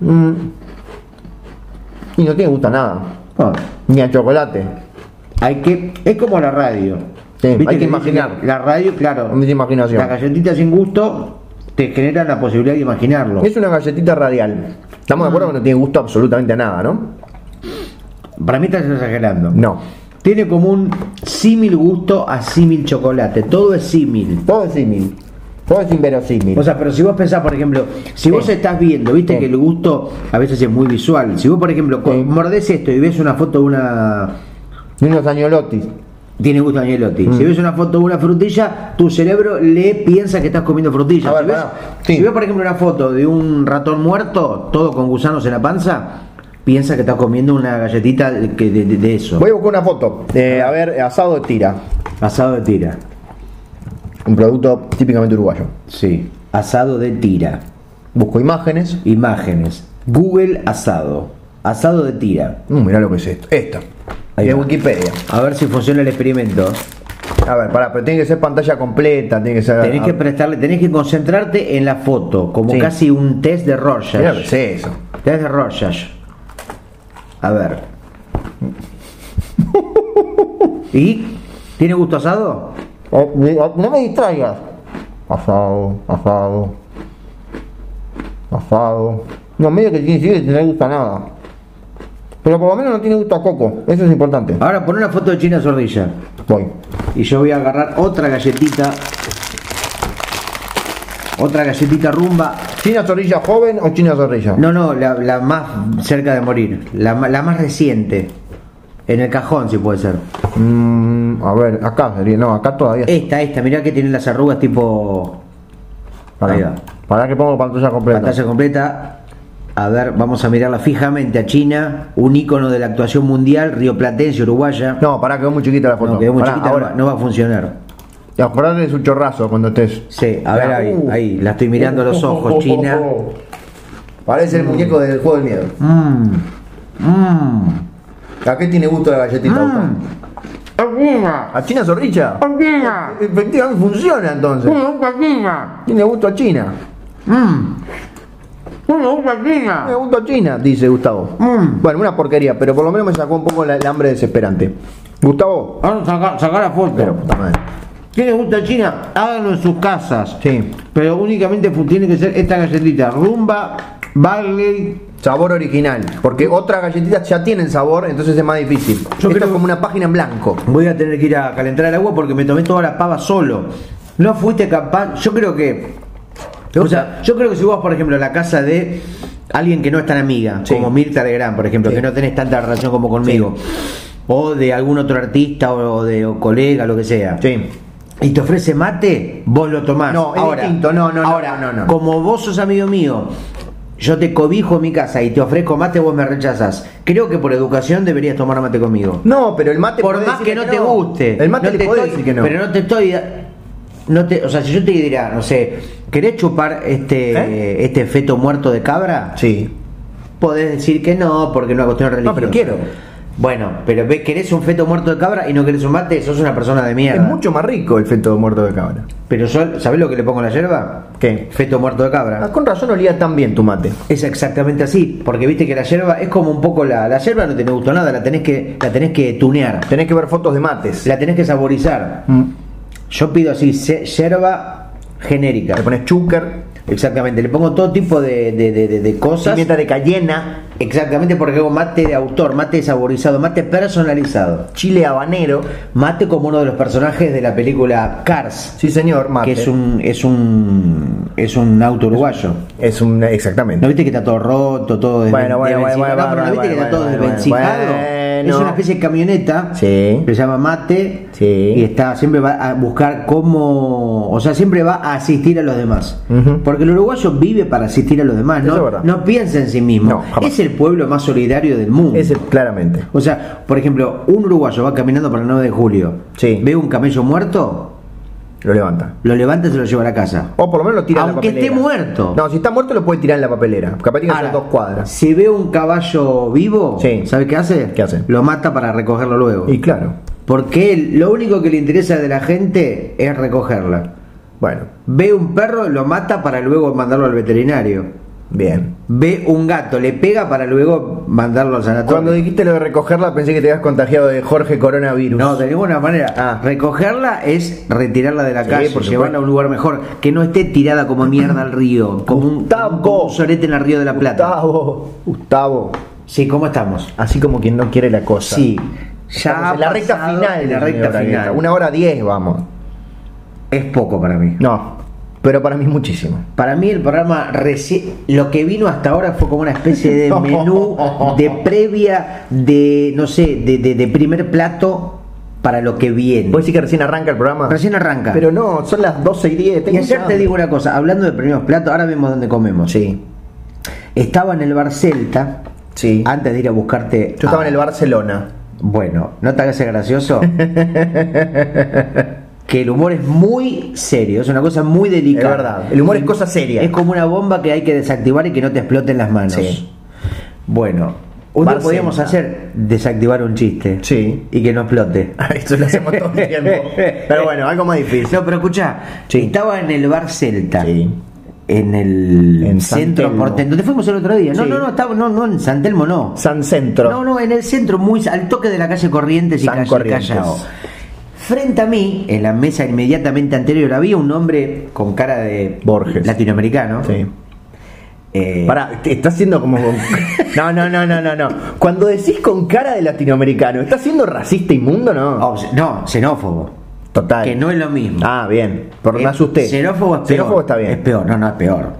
Mm. Y no tiene gusto a nada. Ah, Ni a chocolate. hay que. Es como la radio. Sí, hay que dicen imaginar. La radio, claro. Mucha imaginación. La galletita sin gusto te genera la posibilidad de imaginarlo. Es una galletita radial. Estamos de acuerdo que no tiene gusto absolutamente a nada, ¿no? Para mí estás exagerando. No. Tiene como un símil gusto a símil chocolate. Todo es símil. Todo es símil. Todo es inverosímil. O sea, pero si vos pensás, por ejemplo, si vos Sí. estás viendo, viste Sí. que el gusto a veces es muy visual. Si vos, por ejemplo, Sí. mordés esto y ves una foto de una. Y unos añolotis. Tiene gusto a añelotti. Mm. Si ves una foto de una frutilla, tu cerebro le piensa que estás comiendo frutilla. Ver, si, ves. Sí. si ves, por ejemplo, una foto de un ratón muerto, todo con gusanos en la panza, piensa que estás comiendo una galletita de, que- de- de- de eso. Voy a buscar una foto. Eh, a ver, asado de tira. Asado de tira. Un producto típicamente uruguayo. Sí. Asado de tira. Busco imágenes. Imágenes. Google asado. Asado de tira. Uh, mirá lo que es esto. Esta. Ahí de va. Wikipedia. A ver si funciona el experimento. A ver, pará, pero tiene que ser pantalla completa, tiene que ser. Tenés que prestarle, tenés que concentrarte en la foto, como Sí. casi un test de Mirá Rorschach. es eso. Test de Rorschach. A ver. *laughs* ¿Y? ¿Tiene gusto asado? Eh, eh, no me distraigas. Asado, asado. Asado. No, medio que tiene que no le gusta nada. Pero por lo menos no tiene gusto a coco. Eso es importante. Ahora pon una foto de China Zorrilla. Voy. Y yo voy a agarrar otra galletita. Otra galletita rumba. ¿China zorrilla joven o china zorrilla? No, no, la, la más cerca de morir. La, más reciente. En el cajón, si puede ser. Mm, a ver, acá sería. No, acá todavía. Esta, esta, mirá que tiene las arrugas tipo. Ahí va. Pará que pongo pantalla completa. Pantalla completa. A ver, vamos a mirarla fijamente a China, un ícono de la actuación mundial, rioplatense, uruguaya. No, pará, quedó muy chiquita la foto. No, quedó muy Pará, chiquita, ahora. no, va- a funcionar. Acordate de su chorrazo cuando estés. Sí, a ver ahí, Uh. ahí, la estoy mirando a los ojos, China. Parece el muñeco del juego del miedo. Mmm, mmm, ¿A qué tiene gusto la galletita? Mmm. ¿A China zorrilla? Efectivamente funciona entonces. Tiene gusto a China. Tiene gusto a China, dice Gustavo. Mm. Bueno, una porquería, pero por lo menos me sacó un poco el hambre desesperante. Gustavo. Ahora saca, saca la foto. Pero puta madre. ¿Tiene gusto a China? Háganlo en sus casas. Sí. Pero únicamente tiene que ser esta galletita. Rumba, Bagley. Sabor original. Porque otras galletitas ya tienen sabor, entonces es más difícil. Yo Esto creo- es como una página en blanco. Voy a tener que ir a calentar el agua porque me tomé toda la pava solo. No fuiste capaz. Yo creo que. O sea, yo creo que si vos, por ejemplo, a la casa de alguien que no es tan amiga, Sí. como Mirta Legrand, por ejemplo, Sí. que no tenés tanta relación como conmigo, o de algún otro artista o de o colega, lo que sea. Y te ofrece mate, vos lo tomás. No, es ahora, distinto. No, no, ahora, no, no, no. como vos sos amigo mío, yo te cobijo en mi casa y te ofrezco mate, vos me rechazas. Creo que por educación deberías tomar mate conmigo. No, pero el mate por más que no te guste. El mate no le te estoy- decir que no. Pero no te estoy. No te, o sea, si yo te diría, no sé, ¿querés chupar este, ¿Eh? este feto muerto de cabra? Sí. Podés decir que no, porque no es una cuestión religiosa. pero quiero. Bueno, pero ves, querés un feto muerto de cabra y no querés un mate, sos una persona de mierda. Es mucho más rico el feto muerto de cabra. Pero yo, ¿sabés lo que le pongo a la yerba? ¿Qué? Feto muerto de cabra. Ah, con razón olía tan bien tu mate. Es exactamente así, porque viste que la yerba es como un poco la. La yerba no te gustó nada, la tenés que, la tenés que tunear, Tenés que ver fotos de mates. la tenés que saborizar. Mm. Yo pido así, yerba genérica. Le pones chúcar. Exactamente, le pongo todo tipo de, de, de- de- cosas. Pimienta de cayena, Exactamente, porque hago mate de autor, mate saborizado, mate personalizado. chile habanero. Mate como uno de los personajes de la película Cars, Sí, señor, mate. que es un es un es un auto uruguayo. Es un ¿No exactamente. viste que está todo roto, todo Bueno, bueno, bueno, No, pero ¿no bueno, viste que está bueno, todo desvencijado? Bueno. Es una especie de camioneta Sí. que se llama Mate Sí. y está siempre va a buscar cómo, o sea, siempre va a asistir a los demás. Porque el uruguayo vive para asistir a los demás, es no, no piensa en sí mismo. No, es el pueblo más solidario del mundo. Ese, claramente. O sea, por ejemplo, un uruguayo va caminando por el 9 de julio, Sí. ve un camello muerto, Lo levanta. lo levanta y se lo lleva a la casa. O por lo menos lo tira Aunque en la papelera. esté muerto. No, si está muerto lo puede tirar en la papelera. Capaz tiene que Ahora, hacer dos cuadras. Si ve un caballo vivo, Sí. ¿sabe qué hace? ¿Qué hace? Lo mata para recogerlo luego. Y claro. Porque él, lo único que le interesa de la gente es recogerla. Bueno, Ve un perro, lo mata para luego mandarlo al veterinario. Bien. Ve un gato, le pega para luego mandarlo al sanatorio. Cuando dijiste lo de recogerla pensé que te habías contagiado de Jorge Coronavirus. No, de ninguna manera. Ah. Recogerla es retirarla de la Sí, calle, por llevarla a un lugar mejor, que no esté tirada como mierda al río, como un, como un sorete en el río de la Plata. Gustavo, Gustavo. Sí, ¿cómo estamos? Así como quien no quiere la cosa. Sí, ya en la recta final. en la recta final. Una hora diez, vamos. Es poco para mí. No, pero para mí muchísimo. Para mí el programa reci- lo que vino hasta ahora fue como una especie de *laughs* menú de previa de no sé, de, de- de primer plato para lo que viene. ¿Puedes decir que recién arranca el programa? Recién arranca. Pero no, son las 12 y 10. y tengo ayer mucha te digo una cosa, hablando de primeros platos, ahora vemos dónde comemos. Sí, Estaba en el bar Celta, sí. antes de ir a buscarte. Yo estaba en el Barcelona. Bueno, ¿no te hagas gracioso? *laughs* que el humor es muy serio, es una cosa muy delicada. Es verdad, el humor es cosa seria. Es como una bomba que hay que desactivar y que no te explote en las manos. Sí. Bueno, un día podríamos hacer desactivar un chiste. Sí. Y que no explote. *laughs* Eso lo hacemos todo el tiempo. Pero bueno, algo más difícil. No, pero escucha, Sí. estaba en el bar Celta. Sí. En el En centro porteño. ¿Dónde fuimos el otro día? No, Sí. no, no, estaba, no, no, en San Telmo no. San Centro. No, no, en el centro, muy al toque de la calle Corrientes y San calle Corrientes. Callao. Frente a mí, en la mesa inmediatamente anterior, había un hombre con cara de Borges. latinoamericano. Sí. Eh, Pará, te está haciendo como. con- *laughs* No, no, no, no, no, no. Cuando decís con cara de latinoamericano, ¿estás siendo racista inmundo no? oh, no, xenófobo. Total. Que no es lo mismo. Ah, bien. Por me Eh, asusté. Xenófobo es peor. Xenófobo está bien. Es peor, no, no, es peor.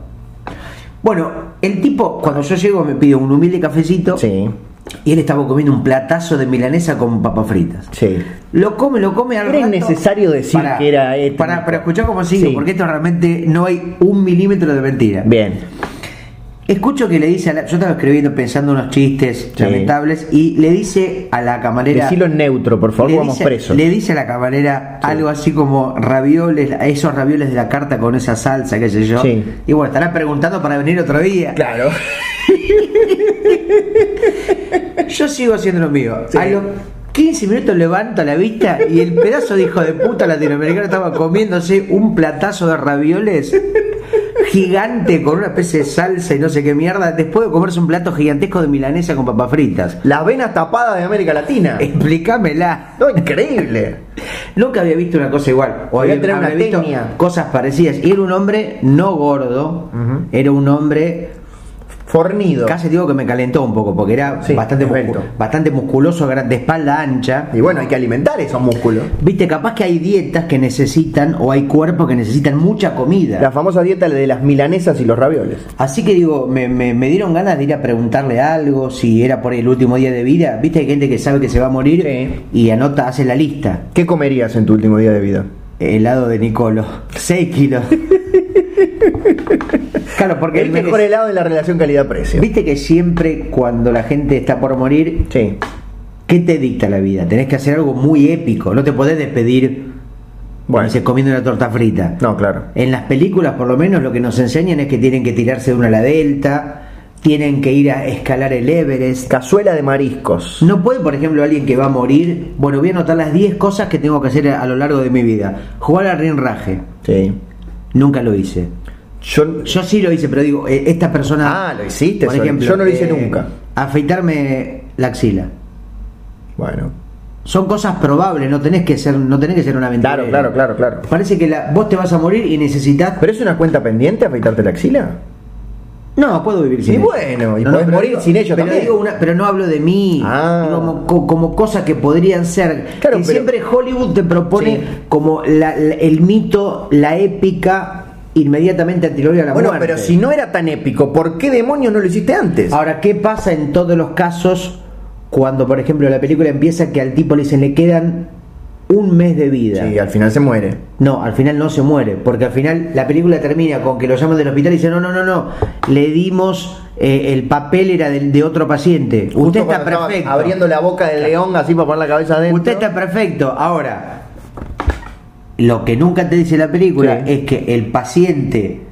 Bueno, el tipo, cuando yo llego, me pide un humilde cafecito. Sí, Y él estaba comiendo un platazo de milanesa con papas fritas. sí. Lo come, lo come al Era rato. innecesario decir que era étnico. Para, para escuchar cómo sigue, Sí. porque esto realmente no hay un milímetro de mentira. Bien. Escucho que le dice a la, Yo estaba escribiendo pensando unos chistes Sí. lamentables y le dice a la camarera. Decilo en neutro, por favor, le vamos dice, presos. Le dice a la camarera algo así como ravioles, esos ravioles de la carta con esa salsa, qué sé yo. Sí. Y bueno, estará preguntando para venir otro día. Claro. *laughs* Yo sigo haciendo lo mío. Sí. A los 15 minutos levanto la vista y el pedazo de hijo de puta latinoamericano estaba comiéndose un platazo de ravioles gigante con una especie de salsa y no sé qué mierda, después de comerse un plato gigantesco de milanesa con papas fritas. Las venas tapadas de América Latina. Explícamela. No, increíble. Nunca había visto una cosa igual. O había, una había visto cosas parecidas. Y era un hombre no gordo, era un hombre Fornido. Casi digo que me calentó un poco porque era Sí, bastante, muscu- bastante musculoso, de espalda ancha. Y bueno, hay que alimentar esos músculos. Viste, capaz que hay dietas que necesitan o hay cuerpos que necesitan mucha comida. La famosa dieta de las milanesas y los ravioles. Así que digo, me, me- me dieron ganas de ir a preguntarle algo, si era por el último día de vida. Viste, hay gente que sabe que se va a morir Sí. y anota, hace la lista. ¿Qué comerías en tu último día de vida? Helado de Nicolo, 6 kilos. *laughs* claro, porque el viste mejor helado de la relación calidad-precio. viste que siempre cuando la gente está por morir, Sí. ¿Qué te dicta la vida? Tenés que hacer algo muy épico. No te podés despedir Bueno. bueno. comiendo una torta frita. No, claro. En las películas, por lo menos, lo que nos enseñan es que tienen que tirarse de una a la delta, tienen que ir a escalar el Everest. Cazuela de mariscos. No puede, por ejemplo, alguien que va a morir. Bueno, voy a anotar las 10 cosas que tengo que hacer a lo largo de mi vida. Jugar al rinraje. Sí. Nunca lo hice. Yo. Yo sí lo hice, pero digo, eh, esta persona. Ah, lo hiciste, Por ejemplo, Yo no lo hice eh, nunca. Afeitarme la axila. Bueno. Son cosas probables, no tenés que ser, no tenés que ser una mentira. Claro, claro, claro, claro. Parece que la- vos te vas a morir y necesitas. ¿Pero es una cuenta pendiente afeitarte la axila? No, puedo vivir sin Y ello. bueno, y No, pero morir digo- sin ello pero también. digo una- pero no hablo de mí. Ah. Como, co- como cosas que podrían ser. Claro, que pero- siempre Hollywood te propone Sí. como la- la- el mito, la épica, inmediatamente anterior a la Bueno, muerte. pero si no era tan épico, ¿por qué demonios no lo hiciste antes? Ahora, ¿qué pasa en todos los casos cuando, por ejemplo, la película empieza que al tipo le dicen le quedan un mes de vida? Sí, al final se muere. No, al final no se muere, porque al final la película termina con que lo llaman del hospital y dicen, no, no, no, no, le dimos, eh, el papel era del- de, otro paciente. Justo Usted está perfecto. Abriendo la boca del león así para poner la cabeza adentro. Usted está perfecto. Ahora, lo que nunca te dice la película Sí. es que el paciente,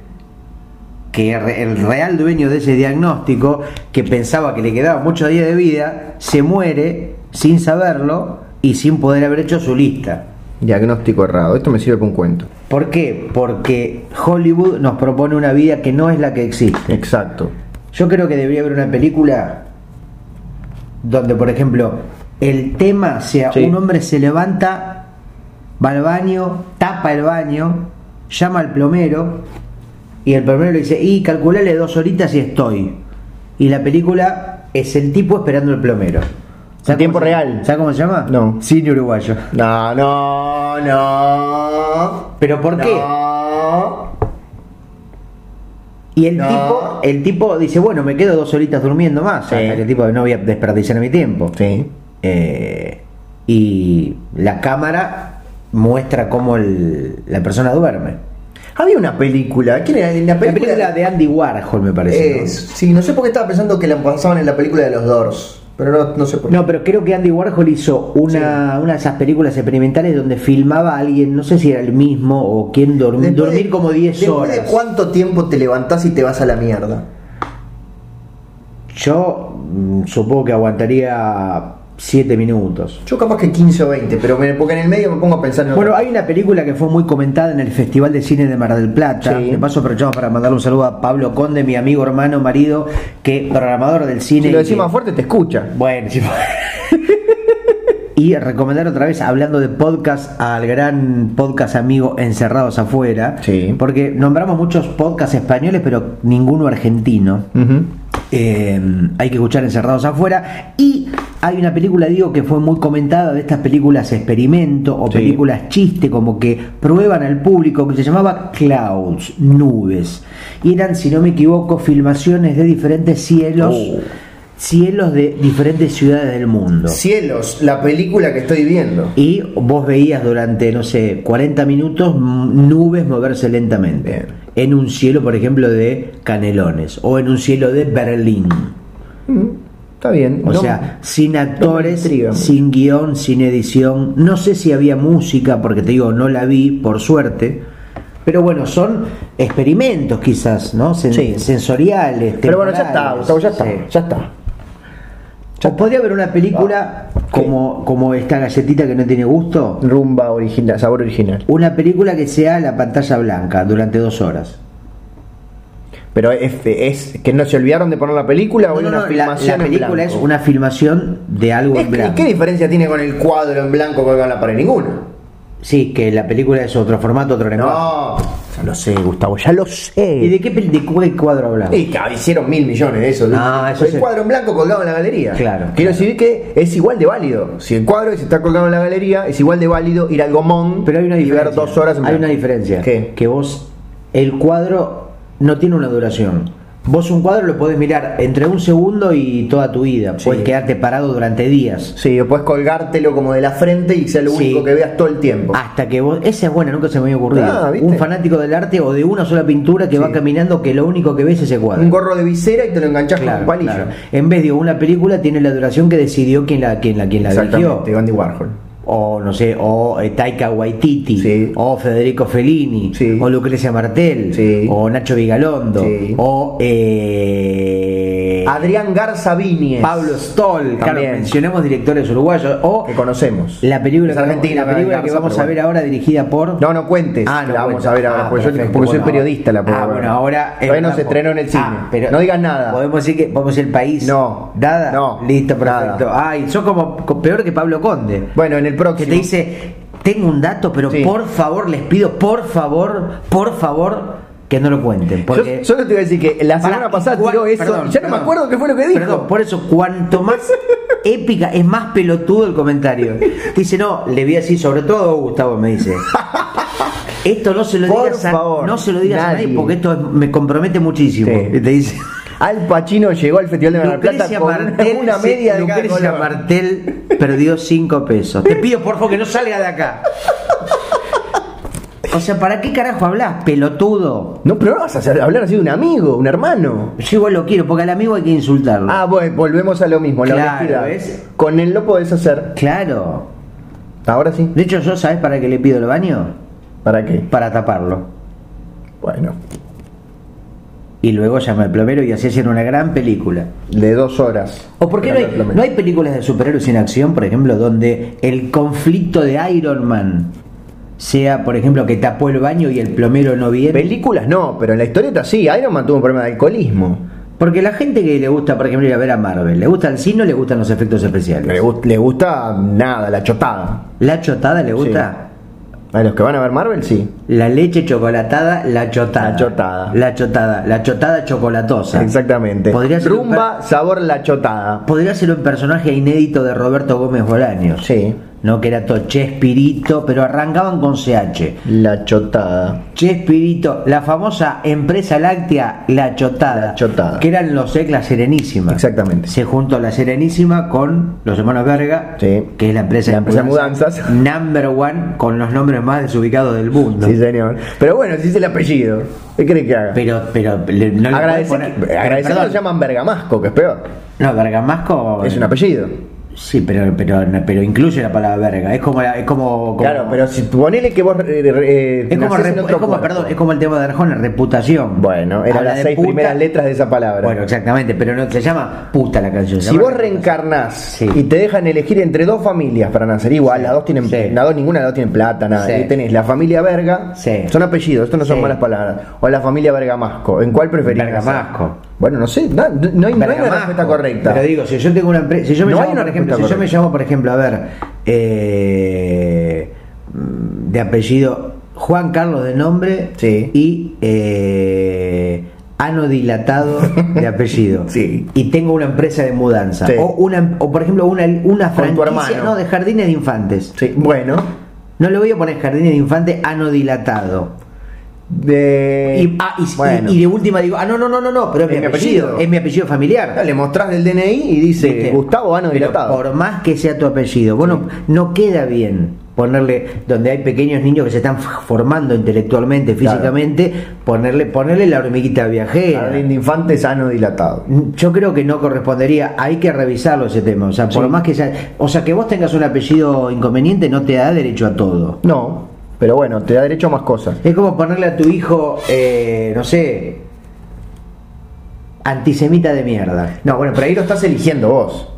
que el real dueño de ese diagnóstico, que pensaba que le quedaban muchos días de vida, se muere sin saberlo y sin poder haber hecho su lista. Diagnóstico errado. Esto me sirve para un cuento. ¿Por qué? Porque Hollywood nos propone una vida que no es la que existe. Exacto. Yo creo que debería haber una película donde, por ejemplo, el tema sea Sí. un hombre se levanta, va al baño, tapa el baño, llama al plomero y el plomero le dice, y calculale dos horitas y estoy. Y la película es el tipo esperando el plomero. En tiempo se- real. ¿Sabes cómo se llama? No. Cine uruguayo. No, no, no. ¿Pero por qué? Y el No. tipo, el tipo dice, bueno, me quedo dos horitas durmiendo más. Sí. Hasta que el tipo no voy a desperdiciar mi tiempo. Sí. Eh, y la cámara muestra cómo el- la persona duerme. Había una película. ¿Quién era? La La película, película de Andy Warhol me parece. ¿no? Es, sí, no sé por qué estaba pensando que la pasaban en la película de los Doors. Pero no, no sé por qué. No, pero creo que Andy Warhol hizo una, una de esas películas experimentales donde filmaba a alguien, no sé si era el mismo o quién dorm- Después dormir de- como 10 después horas. de cuánto tiempo te levantás y te vas a la mierda? Yo mm, supongo que aguantaría 7 minutos. Yo capaz que 15 o 20, pero me- porque en el medio me pongo a pensar en Bueno, otra- hay una película que fue muy comentada en el Festival de Cine de Mar del Plata. Sí. De paso aprovechamos para mandarle un saludo a Pablo Conde, mi amigo, hermano, marido, que programador del cine. Si lo decís más fuerte te escucha. Bueno, sí. *laughs* y recomendar otra vez, hablando de podcast, al gran podcast amigo Encerrados Afuera. Sí. Porque nombramos muchos podcasts españoles, pero ninguno argentino. Ujú. Eh, hay que escuchar Encerrados Afuera. Y hay una película, digo, que fue muy comentada de estas películas experimento o Sí. películas chiste, como que prueban al público, que se llamaba Clouds, nubes. Y eran, si no me equivoco, filmaciones de diferentes cielos. Oh. Cielos de diferentes ciudades del mundo. Cielos, la película que estoy viendo. Y vos veías durante, no sé, 40 minutos nubes moverse lentamente. Bien. En un cielo, por ejemplo, de Canelones. O en un cielo de Berlín. Mm, Está bien. O No- sea, sin actores, sin guion, sin edición. No sé si había música, porque te digo, no la vi, por suerte. Pero bueno, son experimentos quizás, ¿no? Sen- Sí. Sensoriales. pero bueno, ya está. Gustavo, ya está. Sí. Ya está. O podría haber una película como, como esta galletita que no tiene gusto. Rumba original, sabor original. Una película que sea la pantalla blanca durante dos horas. Pero es, es que no se olvidaron de poner la película o No, una no, la, filmación la en película blanco? es una filmación de algo Es en que- blanco. ¿Qué diferencia tiene con el cuadro en blanco colgado en la pared? Ninguna. Sí, que la película es otro formato, otro lenguaje. No, ya lo sé, Gustavo, ya lo sé. ¿Y de qué, de qué cuadro hablamos? Y claro, hicieron mil millones de eso. Ah, eso el cuadro en blanco colgado en la galería. Claro, Quiero claro. decir que es igual de válido. Si el cuadro está colgado en la galería, es igual de válido ir al gomón Pero hay una y ver dos horas en Hay una diferencia. ¿Qué? Que vos, el cuadro no tiene una duración. Vos un cuadro lo podés mirar entre un segundo y toda tu vida. Sí. Puedes quedarte parado durante días. Sí, o puedes colgártelo como de la frente y sea lo Sí. único que veas todo el tiempo. Hasta que vos. Esa es buena, nunca se me había ocurrido. Ah, un fanático del arte o de una sola pintura que Sí. va caminando que lo único que ves es ese cuadro. Un gorro de visera y te lo enganchás con Claro, un palillo. claro. En vez de una película tiene la duración que decidió quien la, quien la, quien la dirigió. Andy Warhol. O no sé, o eh, Taika Waititi, Sí. o Federico Fellini, Sí. o Lucrecia Martel, Sí. o Nacho Vigalondo, o eh, Adrián Garza Viñez. Pablo Stoll, claro, mencionemos directores uruguayos. O que conocemos. la película, Es que, argentina, la película que vamos a ver bueno. ahora dirigida por. No, no cuentes. Ah, no la vamos a ver ahora. Ah, porque yo- perfecto. soy Bueno, periodista, la puedo Ah, ver. bueno, ahora. Todavía no eh, se estrenó en el cine. Ah, pero no digas nada. Podemos decir que podemos el país. No. Nada. No. Listo, perfecto. Nada. Ay, sos como co- peor que Pablo Conde. Bueno, en el Que próximo. te dice, tengo un dato, pero Sí. por favor, les pido, por favor, por favor, que no lo cuenten. Yo Porque solo te iba a decir que la semana pasada tiró eso. perdón, ya no me acuerdo qué fue lo que dijo. Perdón, por eso, cuanto más *laughs* épica, es más pelotudo el comentario. Dice, no, le vi así, sobre todo Gustavo, me dice. *laughs* Esto no se lo Por digas a, favor, no se lo digas a nadie porque esto es- me compromete muchísimo. Sí. Y te dice. Al Pacino llegó al Festival de Mar Plata Lucrecia con Martel, una media de Lucrecia. Martel perdió 5 pesos. Te pido por favor que no salga de acá. *laughs* O sea, ¿para qué carajo hablas, pelotudo? No, pero no vas a hacer- hablar así de un amigo, un hermano. Yo igual lo quiero, porque al amigo hay que insultarlo. Ah, bueno, volvemos a lo mismo, la Claro, honestidad. ¿ves? Con él lo podés hacer. Claro. Ahora sí. De hecho, ¿yo sabes para qué le pido el baño? ¿Para qué? Para taparlo. Bueno, Y luego llama al plomero y así hacen una gran película. de dos horas. ¿O por qué no hay, no hay películas de superhéroes en acción, por ejemplo, donde el conflicto de Iron Man sea, por ejemplo, que tapó el baño y el plomero no viene? Películas no, pero en la historieta sí. Iron Man tuvo un problema de alcoholismo. Porque la gente que le gusta, por ejemplo, ir a ver a Marvel, ¿le gusta el cine o le gustan los efectos especiales? Le, le gusta nada, la chotada. ¿La chotada le gusta? A los que van a ver Marvel, sí. La leche chocolatada, la chotada. La chotada. La chotada. La chotada chocolatosa. Exactamente. Podría ser, Rumba, sabor la chotada. podría ser un personaje inédito de Roberto Gómez Bolaños. Sí. No, que era todo Chespirito, pero arrancaban con CH. La chotada. Chespirito, la famosa empresa láctea La Chotada. La Chotada. Que eran los EC La Serenísima. Exactamente. Se juntó La Serenísima con los hermanos Verga, Sí. que es la empresa, La empresa de mudanzas. Number one, con los nombres más desubicados del mundo. Sí, señor. Pero bueno, si es el apellido, ¿qué crees que haga? Pero, pero, le- no le Agradecer, puedes poner- agradecer perdón. lo llaman Bergamasco, que es peor. No, Bergamasco. Es un apellido. Sí, pero, pero, pero incluye la palabra verga. Es como, la- es como, como- Claro, pero si ponele que vos. eh, eh, es como, es como, perdón, es como el tema de Arjona, reputación. Bueno, eran las seis puta. primeras letras de esa palabra. Bueno, exactamente, pero no se llama puta la canción. Si vos reencarnás Sí. y te dejan elegir entre dos familias para nacer igual, Sí. las dos tienen, Sí. las dos, ninguna de las dos tienen plata, nada. Y tenés la familia Verga, son apellidos, esto no son malas palabras. O la familia Bergamasco, ¿en cuál preferís? Bergamasco. Bueno, no sé, no, no hay, no hay una respuesta correcta. Pero digo, si yo tengo una empresa, si yo me llamo, por ejemplo, si yo me llamo, por ejemplo, a ver, eh, de apellido Juan Carlos de nombre Sí. y eh, ano dilatado de apellido. *laughs* Sí. Y tengo una empresa de mudanza. Sí. O, una, o por ejemplo, una, una franquicia no, de jardines de infantes. Sí, bueno. No le voy a poner jardines de infantes ano dilatado. De... Y, ah, y- bueno. y- y de última digo, ah, no, no, no, no, no, pero es, mi apellido, es mi apellido familiar. Le mostrás del DNI y dice ¿Viste? Gustavo Ano Pero Dilatado. Por más que sea tu apellido, bueno, no queda bien ponerle donde hay pequeños niños que se están formando intelectualmente, Claro. físicamente, ponerle ponerle la hormiguita viajera. Jardín de infantes Ano Dilatado. Yo creo que no correspondería, hay que revisarlo ese tema, o sea, por Sí. más que sea, o sea, que vos tengas un apellido inconveniente no te da derecho a todo. No, pero bueno, te da derecho a más cosas. Es como ponerle a tu hijo, eh, no sé, antisemita de mierda. No, bueno, pero ahí lo estás eligiendo vos.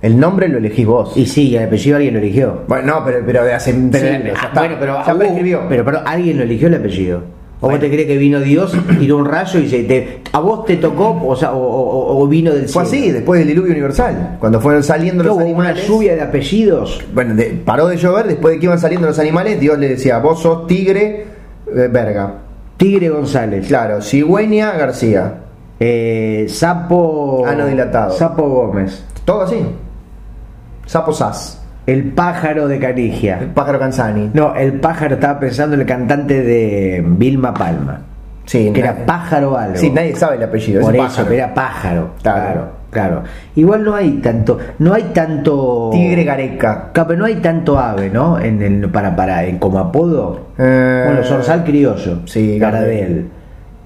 El nombre lo elegís vos. Y sí, el apellido alguien lo eligió. Bueno, no, pero, pero de hace Pero, ah, bueno, pero, ya pero, pero alguien lo eligió el apellido. ¿O Bueno. vos te crees que vino Dios, *clears throat* tiró un rayo y se te, a vos te tocó, o, sea, o, o- o vino del Fue cielo? así, después del diluvio universal. Cuando fueron saliendo ¿Que los hubo una animales. lluvia de apellidos. Bueno, de- paró de llover, después de que iban saliendo los animales, Dios le decía, vos sos tigre, eh, verga. Tigre González. Claro, cigüeña García. Eh, sapo. Ano dilatado. Sapo Gómez. Todo así. Sapo Sass. El pájaro de Canigia. El pájaro Canzani. No, el pájaro estaba pensando en el cantante de Vilma Palma. Sí, Que era pájaro algo. Sí, nadie sabe el apellido. Por es eso, pájaro. pero era pájaro. Claro. Claro, claro. Igual no hay tanto, no hay tanto Tigre Gareca. Claro, pero no hay tanto ave, ¿no? En el para para en como apodo. Eh, bueno, Zorzal criollo. sí, Gardel.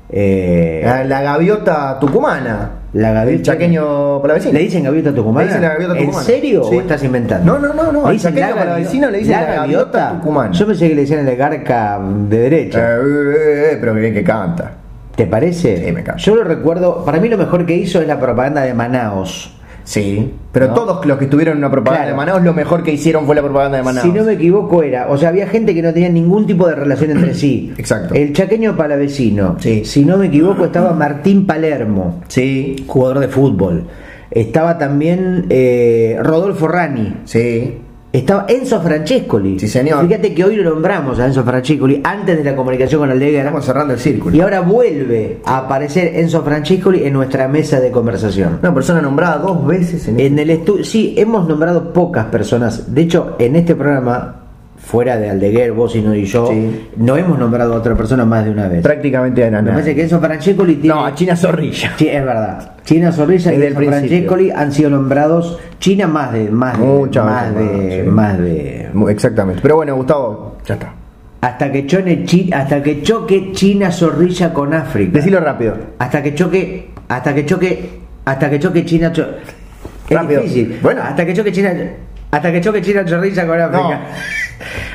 Eh, La, la gaviota tucumana. la gaviota. El chaqueño palavecino. ¿Le dicen gaviota tucumana? Le dicen la gaviota tucumana. ¿En serio Sí. o estás inventando? No, no, no, no, ¿Le dicen chaqueño la le dicen la gaviota tucumana. Yo pensé que le decían el garca de derecha. Eh, eh, pero que bien que canta. ¿Te parece? Sí, me encanta. Yo lo recuerdo, para mí lo mejor que hizo es la propaganda de Manaos. Sí. Pero ¿No? todos los que estuvieron en una propaganda Claro. de Manaus, lo mejor que hicieron fue la propaganda de Manaus. Si no me equivoco era, o sea, había gente que no tenía ningún tipo de relación entre sí. *clears throat* Exacto. El chaqueño palavecino. Sí. Si no me equivoco estaba Martín Palermo, Sí, jugador de fútbol. Estaba también eh, Rodolfo Rani. sí. Estaba Enzo Francescoli. Sí, señor. Fíjate que hoy lo nombramos a Enzo Francescoli antes de la comunicación con Aldeguer. Estamos cerrando el círculo. Y ahora vuelve a aparecer Enzo Francescoli en nuestra mesa de conversación. Una persona nombrada dos veces en, En el estudio, sí, hemos nombrado pocas personas. De hecho, en este programa, fuera de Aldeguer, vos y no y yo, Sí. no hemos nombrado a otra persona más de una vez. prácticamente a Me nada. parece que Enzo Francescoli tiene. No, a China Zorrilla. Sí, es verdad. China Zorrilla y Desde Enzo. Francescoli han sido nombrados. China más de. Más de. Muchas más veces de. más, sí. Más de. Exactamente. Pero bueno, Gustavo, ya está. Hasta que, chone Chi- hasta que choque China Zorrilla con África. Decilo rápido. Hasta que choque. Hasta que choque. Hasta que choque China. cho- es Rápido. difícil. Bueno. Hasta que choque China. Hasta que choque China Zorrilla con África.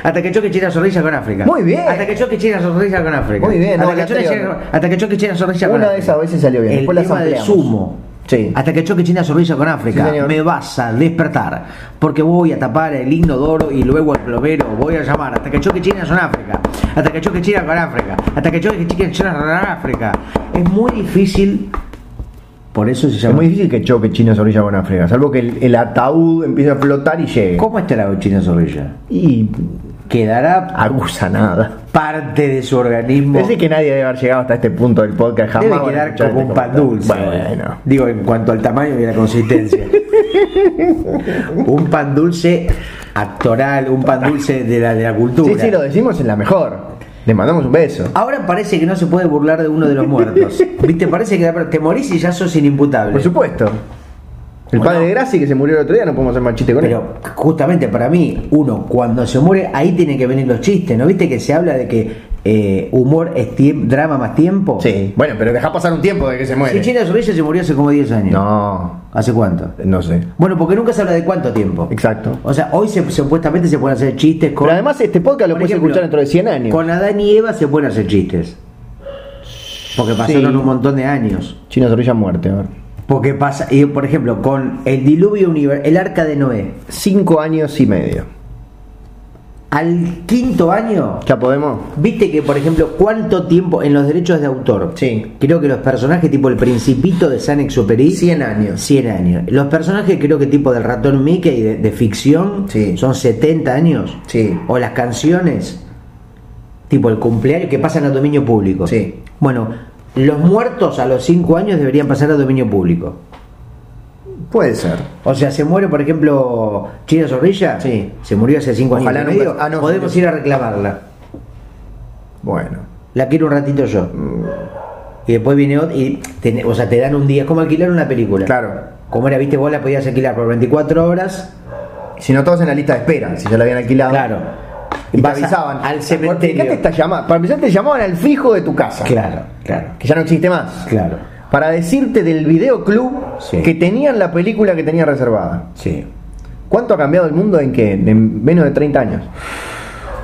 Hasta que choque China Zorrilla con África. Muy bien. Hasta que choque China Zorrilla con África. Muy bien, no, Hasta, que, choque. China, hasta que choque China Zorrilla con Una de África. esas veces salió bien, El después tema sumo. Sí. Hasta que choque China Zorrilla con África, Sí, me vas a despertar. Porque voy a tapar el inodoro y luego el plomero. Voy a llamar hasta que choque China con África. Hasta que choque China con África. Hasta que choque China con África. Es muy difícil. Por eso se Es llama. muy difícil que choque China Zorrilla con África, salvo que el, el ataúd empiece a flotar y llegue. ¿Cómo estará China Zorrilla? Y Quedará acusa nada. parte de su organismo. Parece que nadie debe haber llegado hasta este punto del podcast jamás. Debe quedar como este un pan comentario. dulce. Bueno. Digo, en cuanto al tamaño y la consistencia. *laughs* un pan dulce actoral, un pan dulce de la, de la cultura. Sí, sí, lo decimos en la mejor. Le mandamos un beso. Ahora parece que no se puede burlar de uno de los muertos. *laughs* ¿Viste? Parece que te morís y ya sos inimputable. Por supuesto. El Bueno. padre de Graci que se murió el otro día no podemos hacer más chiste con él. Pero justamente para mí, uno cuando se muere, ahí tienen que venir los chistes. ¿No viste que se habla de que eh, humor es drama más tiempo? Sí, bueno, pero deja pasar un tiempo de que se muere. Si China Zorrilla se murió hace como 10 años. No, ¿Hace cuánto? no sé. Bueno, porque nunca se habla de cuánto tiempo. Exacto. O sea, hoy se, supuestamente se pueden hacer chistes con. Pero además este podcast lo puedes ejemplo, escuchar dentro de 100 años. Con Adán y Eva se pueden hacer chistes. Porque pasaron Sí. un montón de años. China Zorrilla muerte. a ver. Porque pasa, y por ejemplo, con el diluvio universal, el arca de Noé, Cinco años y medio. al quinto año, ¿Ya podemos? viste que, por ejemplo, cuánto tiempo en los derechos de autor. Sí. Creo que los personajes tipo el Principito de San Exupéry. 100 años. 100 años. Los personajes creo que tipo del ratón Mickey de, de ficción Sí. son 70 años. Sí. O las canciones, tipo el cumpleaños, que pasan a dominio público. Sí. Bueno, los muertos a los 5 años deberían pasar a dominio público. Puede ser. O sea, se muere, por ejemplo, China Zorrilla. Sí. Se murió hace 5 años. Ojalá nunca- ah, no, Podemos ir a reclamarla. Bueno. La quiero un ratito yo. Mm. Y después viene otro. Y te- o sea, te dan un día. Es como alquilar una película. Claro. Como era, viste, vos la podías alquilar por 24 horas. Si no, todos en la lista de espera, si ya la habían alquilado. Claro. Y te avisaban. al cementerio. ¿Por qué te está llamando? Para empezar, te llamaban al fijo de tu casa. Claro, claro, Que ya no existe más. claro. Para decirte del videoclub Sí. que tenían la película que tenía reservada. Sí. ¿Cuánto ha cambiado el mundo en qué? En menos de 30 años.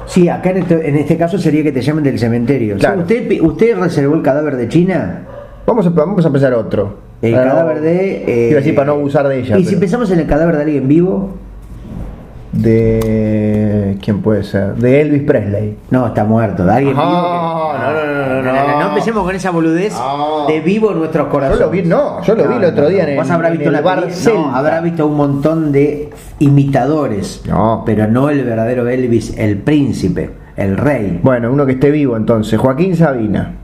Sí, acá en este, en este caso sería que te llamen del cementerio. O sea. ¿usted, pi- ¿Usted reservó el cadáver de China? Vamos a, vamos a empezar otro. El Para no- cadáver de. eh, Iba a decir para no abusar de ella. ¿Y si pensamos en el cadáver de alguien vivo? De. ¿Quién puede ser? De Elvis Presley. No, está muerto. De alguien Ah, vivo. no, no, no, no, no. No empecemos con esa boludez de vivo en nuestros Yo corazones. lo vi, no, yo lo vi el otro día en el, Vos habrás en visto la. No, habrá visto un montón de imitadores. No. Pero no el verdadero Elvis, el príncipe, el rey. Bueno, uno que esté vivo entonces, Joaquín Sabina.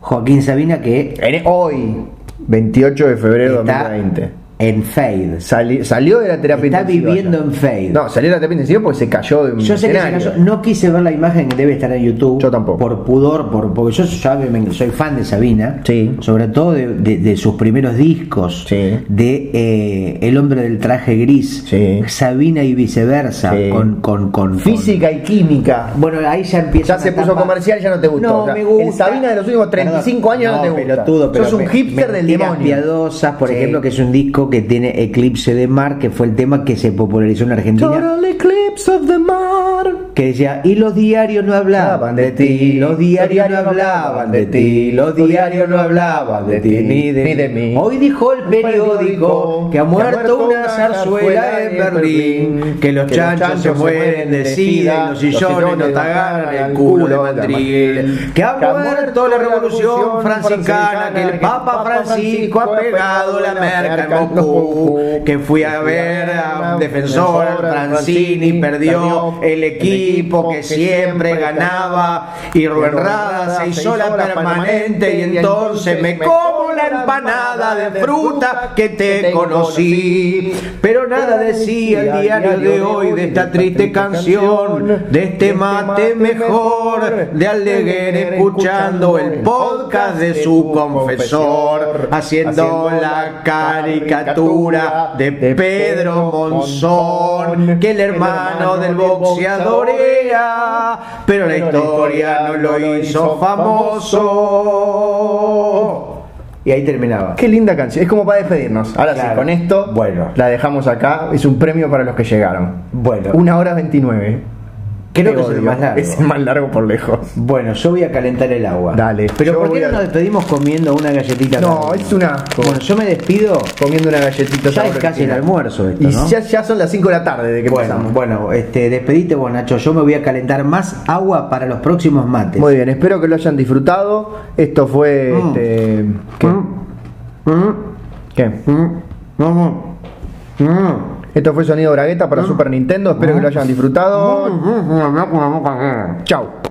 Joaquín Sabina que hoy, 28 de febrero de está 2020. En Fade. Sali- salió de la terapia Está intensiva viviendo ya. en Fade. No, salió de la terapia intensiva porque se cayó de un Yo sé que se cayó- no quise ver la imagen que debe estar en YouTube. Yo tampoco. Por pudor, por, porque yo me- soy fan de Sabina. Sí. Sobre todo de, de- de sus primeros discos. Sí. De eh, El hombre del traje gris. Sí. Sabina y viceversa. Sí. Con, con, con- Física y química. Bueno, ahí ya empieza. Ya se puso comercial, ya no te gustó. No, O sea, me gusta. el Sabina de los últimos 35 años no te gusta. pelotudo, pero Sos un me- hipster del Mentiras demonio. piadosas, por ejemplo, que es un disco que tiene Eclipse de Mar, que fue el tema que se popularizó en Argentina. Total eclipse of the mar. que decía, y los diarios no hablaban de ti, los diarios no hablaban de ti, los diarios no hablaban de ti, ni de, mí. Hoy dijo el periódico que ha muerto una zarzuela en Berlín, que los chanchos se mueren de sida y los sillones no te agarran el culo de Madrid, que ha muerto la revolución franciscana, que el Papa Francisco ha pegado la merca en Moscú, que fui a ver a un defensor, Francini, perdió el equipo que siempre ganaba y Ruenrada se hizo la permanente y entonces me como la empanada de fruta que te conocí. Pero nada decía el diario de hoy de esta triste canción, de este mate mejor, de Aldeguer escuchando el podcast de su confesor, haciendo la caricatura de Pedro Monzón, que el hermano del boxeador pero la historia no lo hizo famoso. Y ahí terminaba. Qué linda canción. Es como para despedirnos. Ahora sí, con esto Bueno. la dejamos acá. Es un premio para los que llegaron. Bueno. Una hora 29. Creo que es el más largo. Es el más largo por lejos. Bueno, yo voy a calentar el agua. Dale. Pero Yo ¿por qué no a- nos despedimos comiendo una galletita? No, es un asco. Bueno, yo me despido. Comiendo una galletita. Ya es casi el almuerzo esto, Y ¿no? ya, ya son las 5 de la tarde de que Bueno, pasamos. bueno, este, despedite vos, Nacho. Yo me voy a calentar más agua para los próximos mates. Muy bien, espero que lo hayan disfrutado. Esto fue. Mm. Este, ¿qué? Mm, ¿Qué? mm, mm, mm. Esto fue Sonido Bragueta para Super Nintendo. Espero que lo hayan disfrutado. Mm,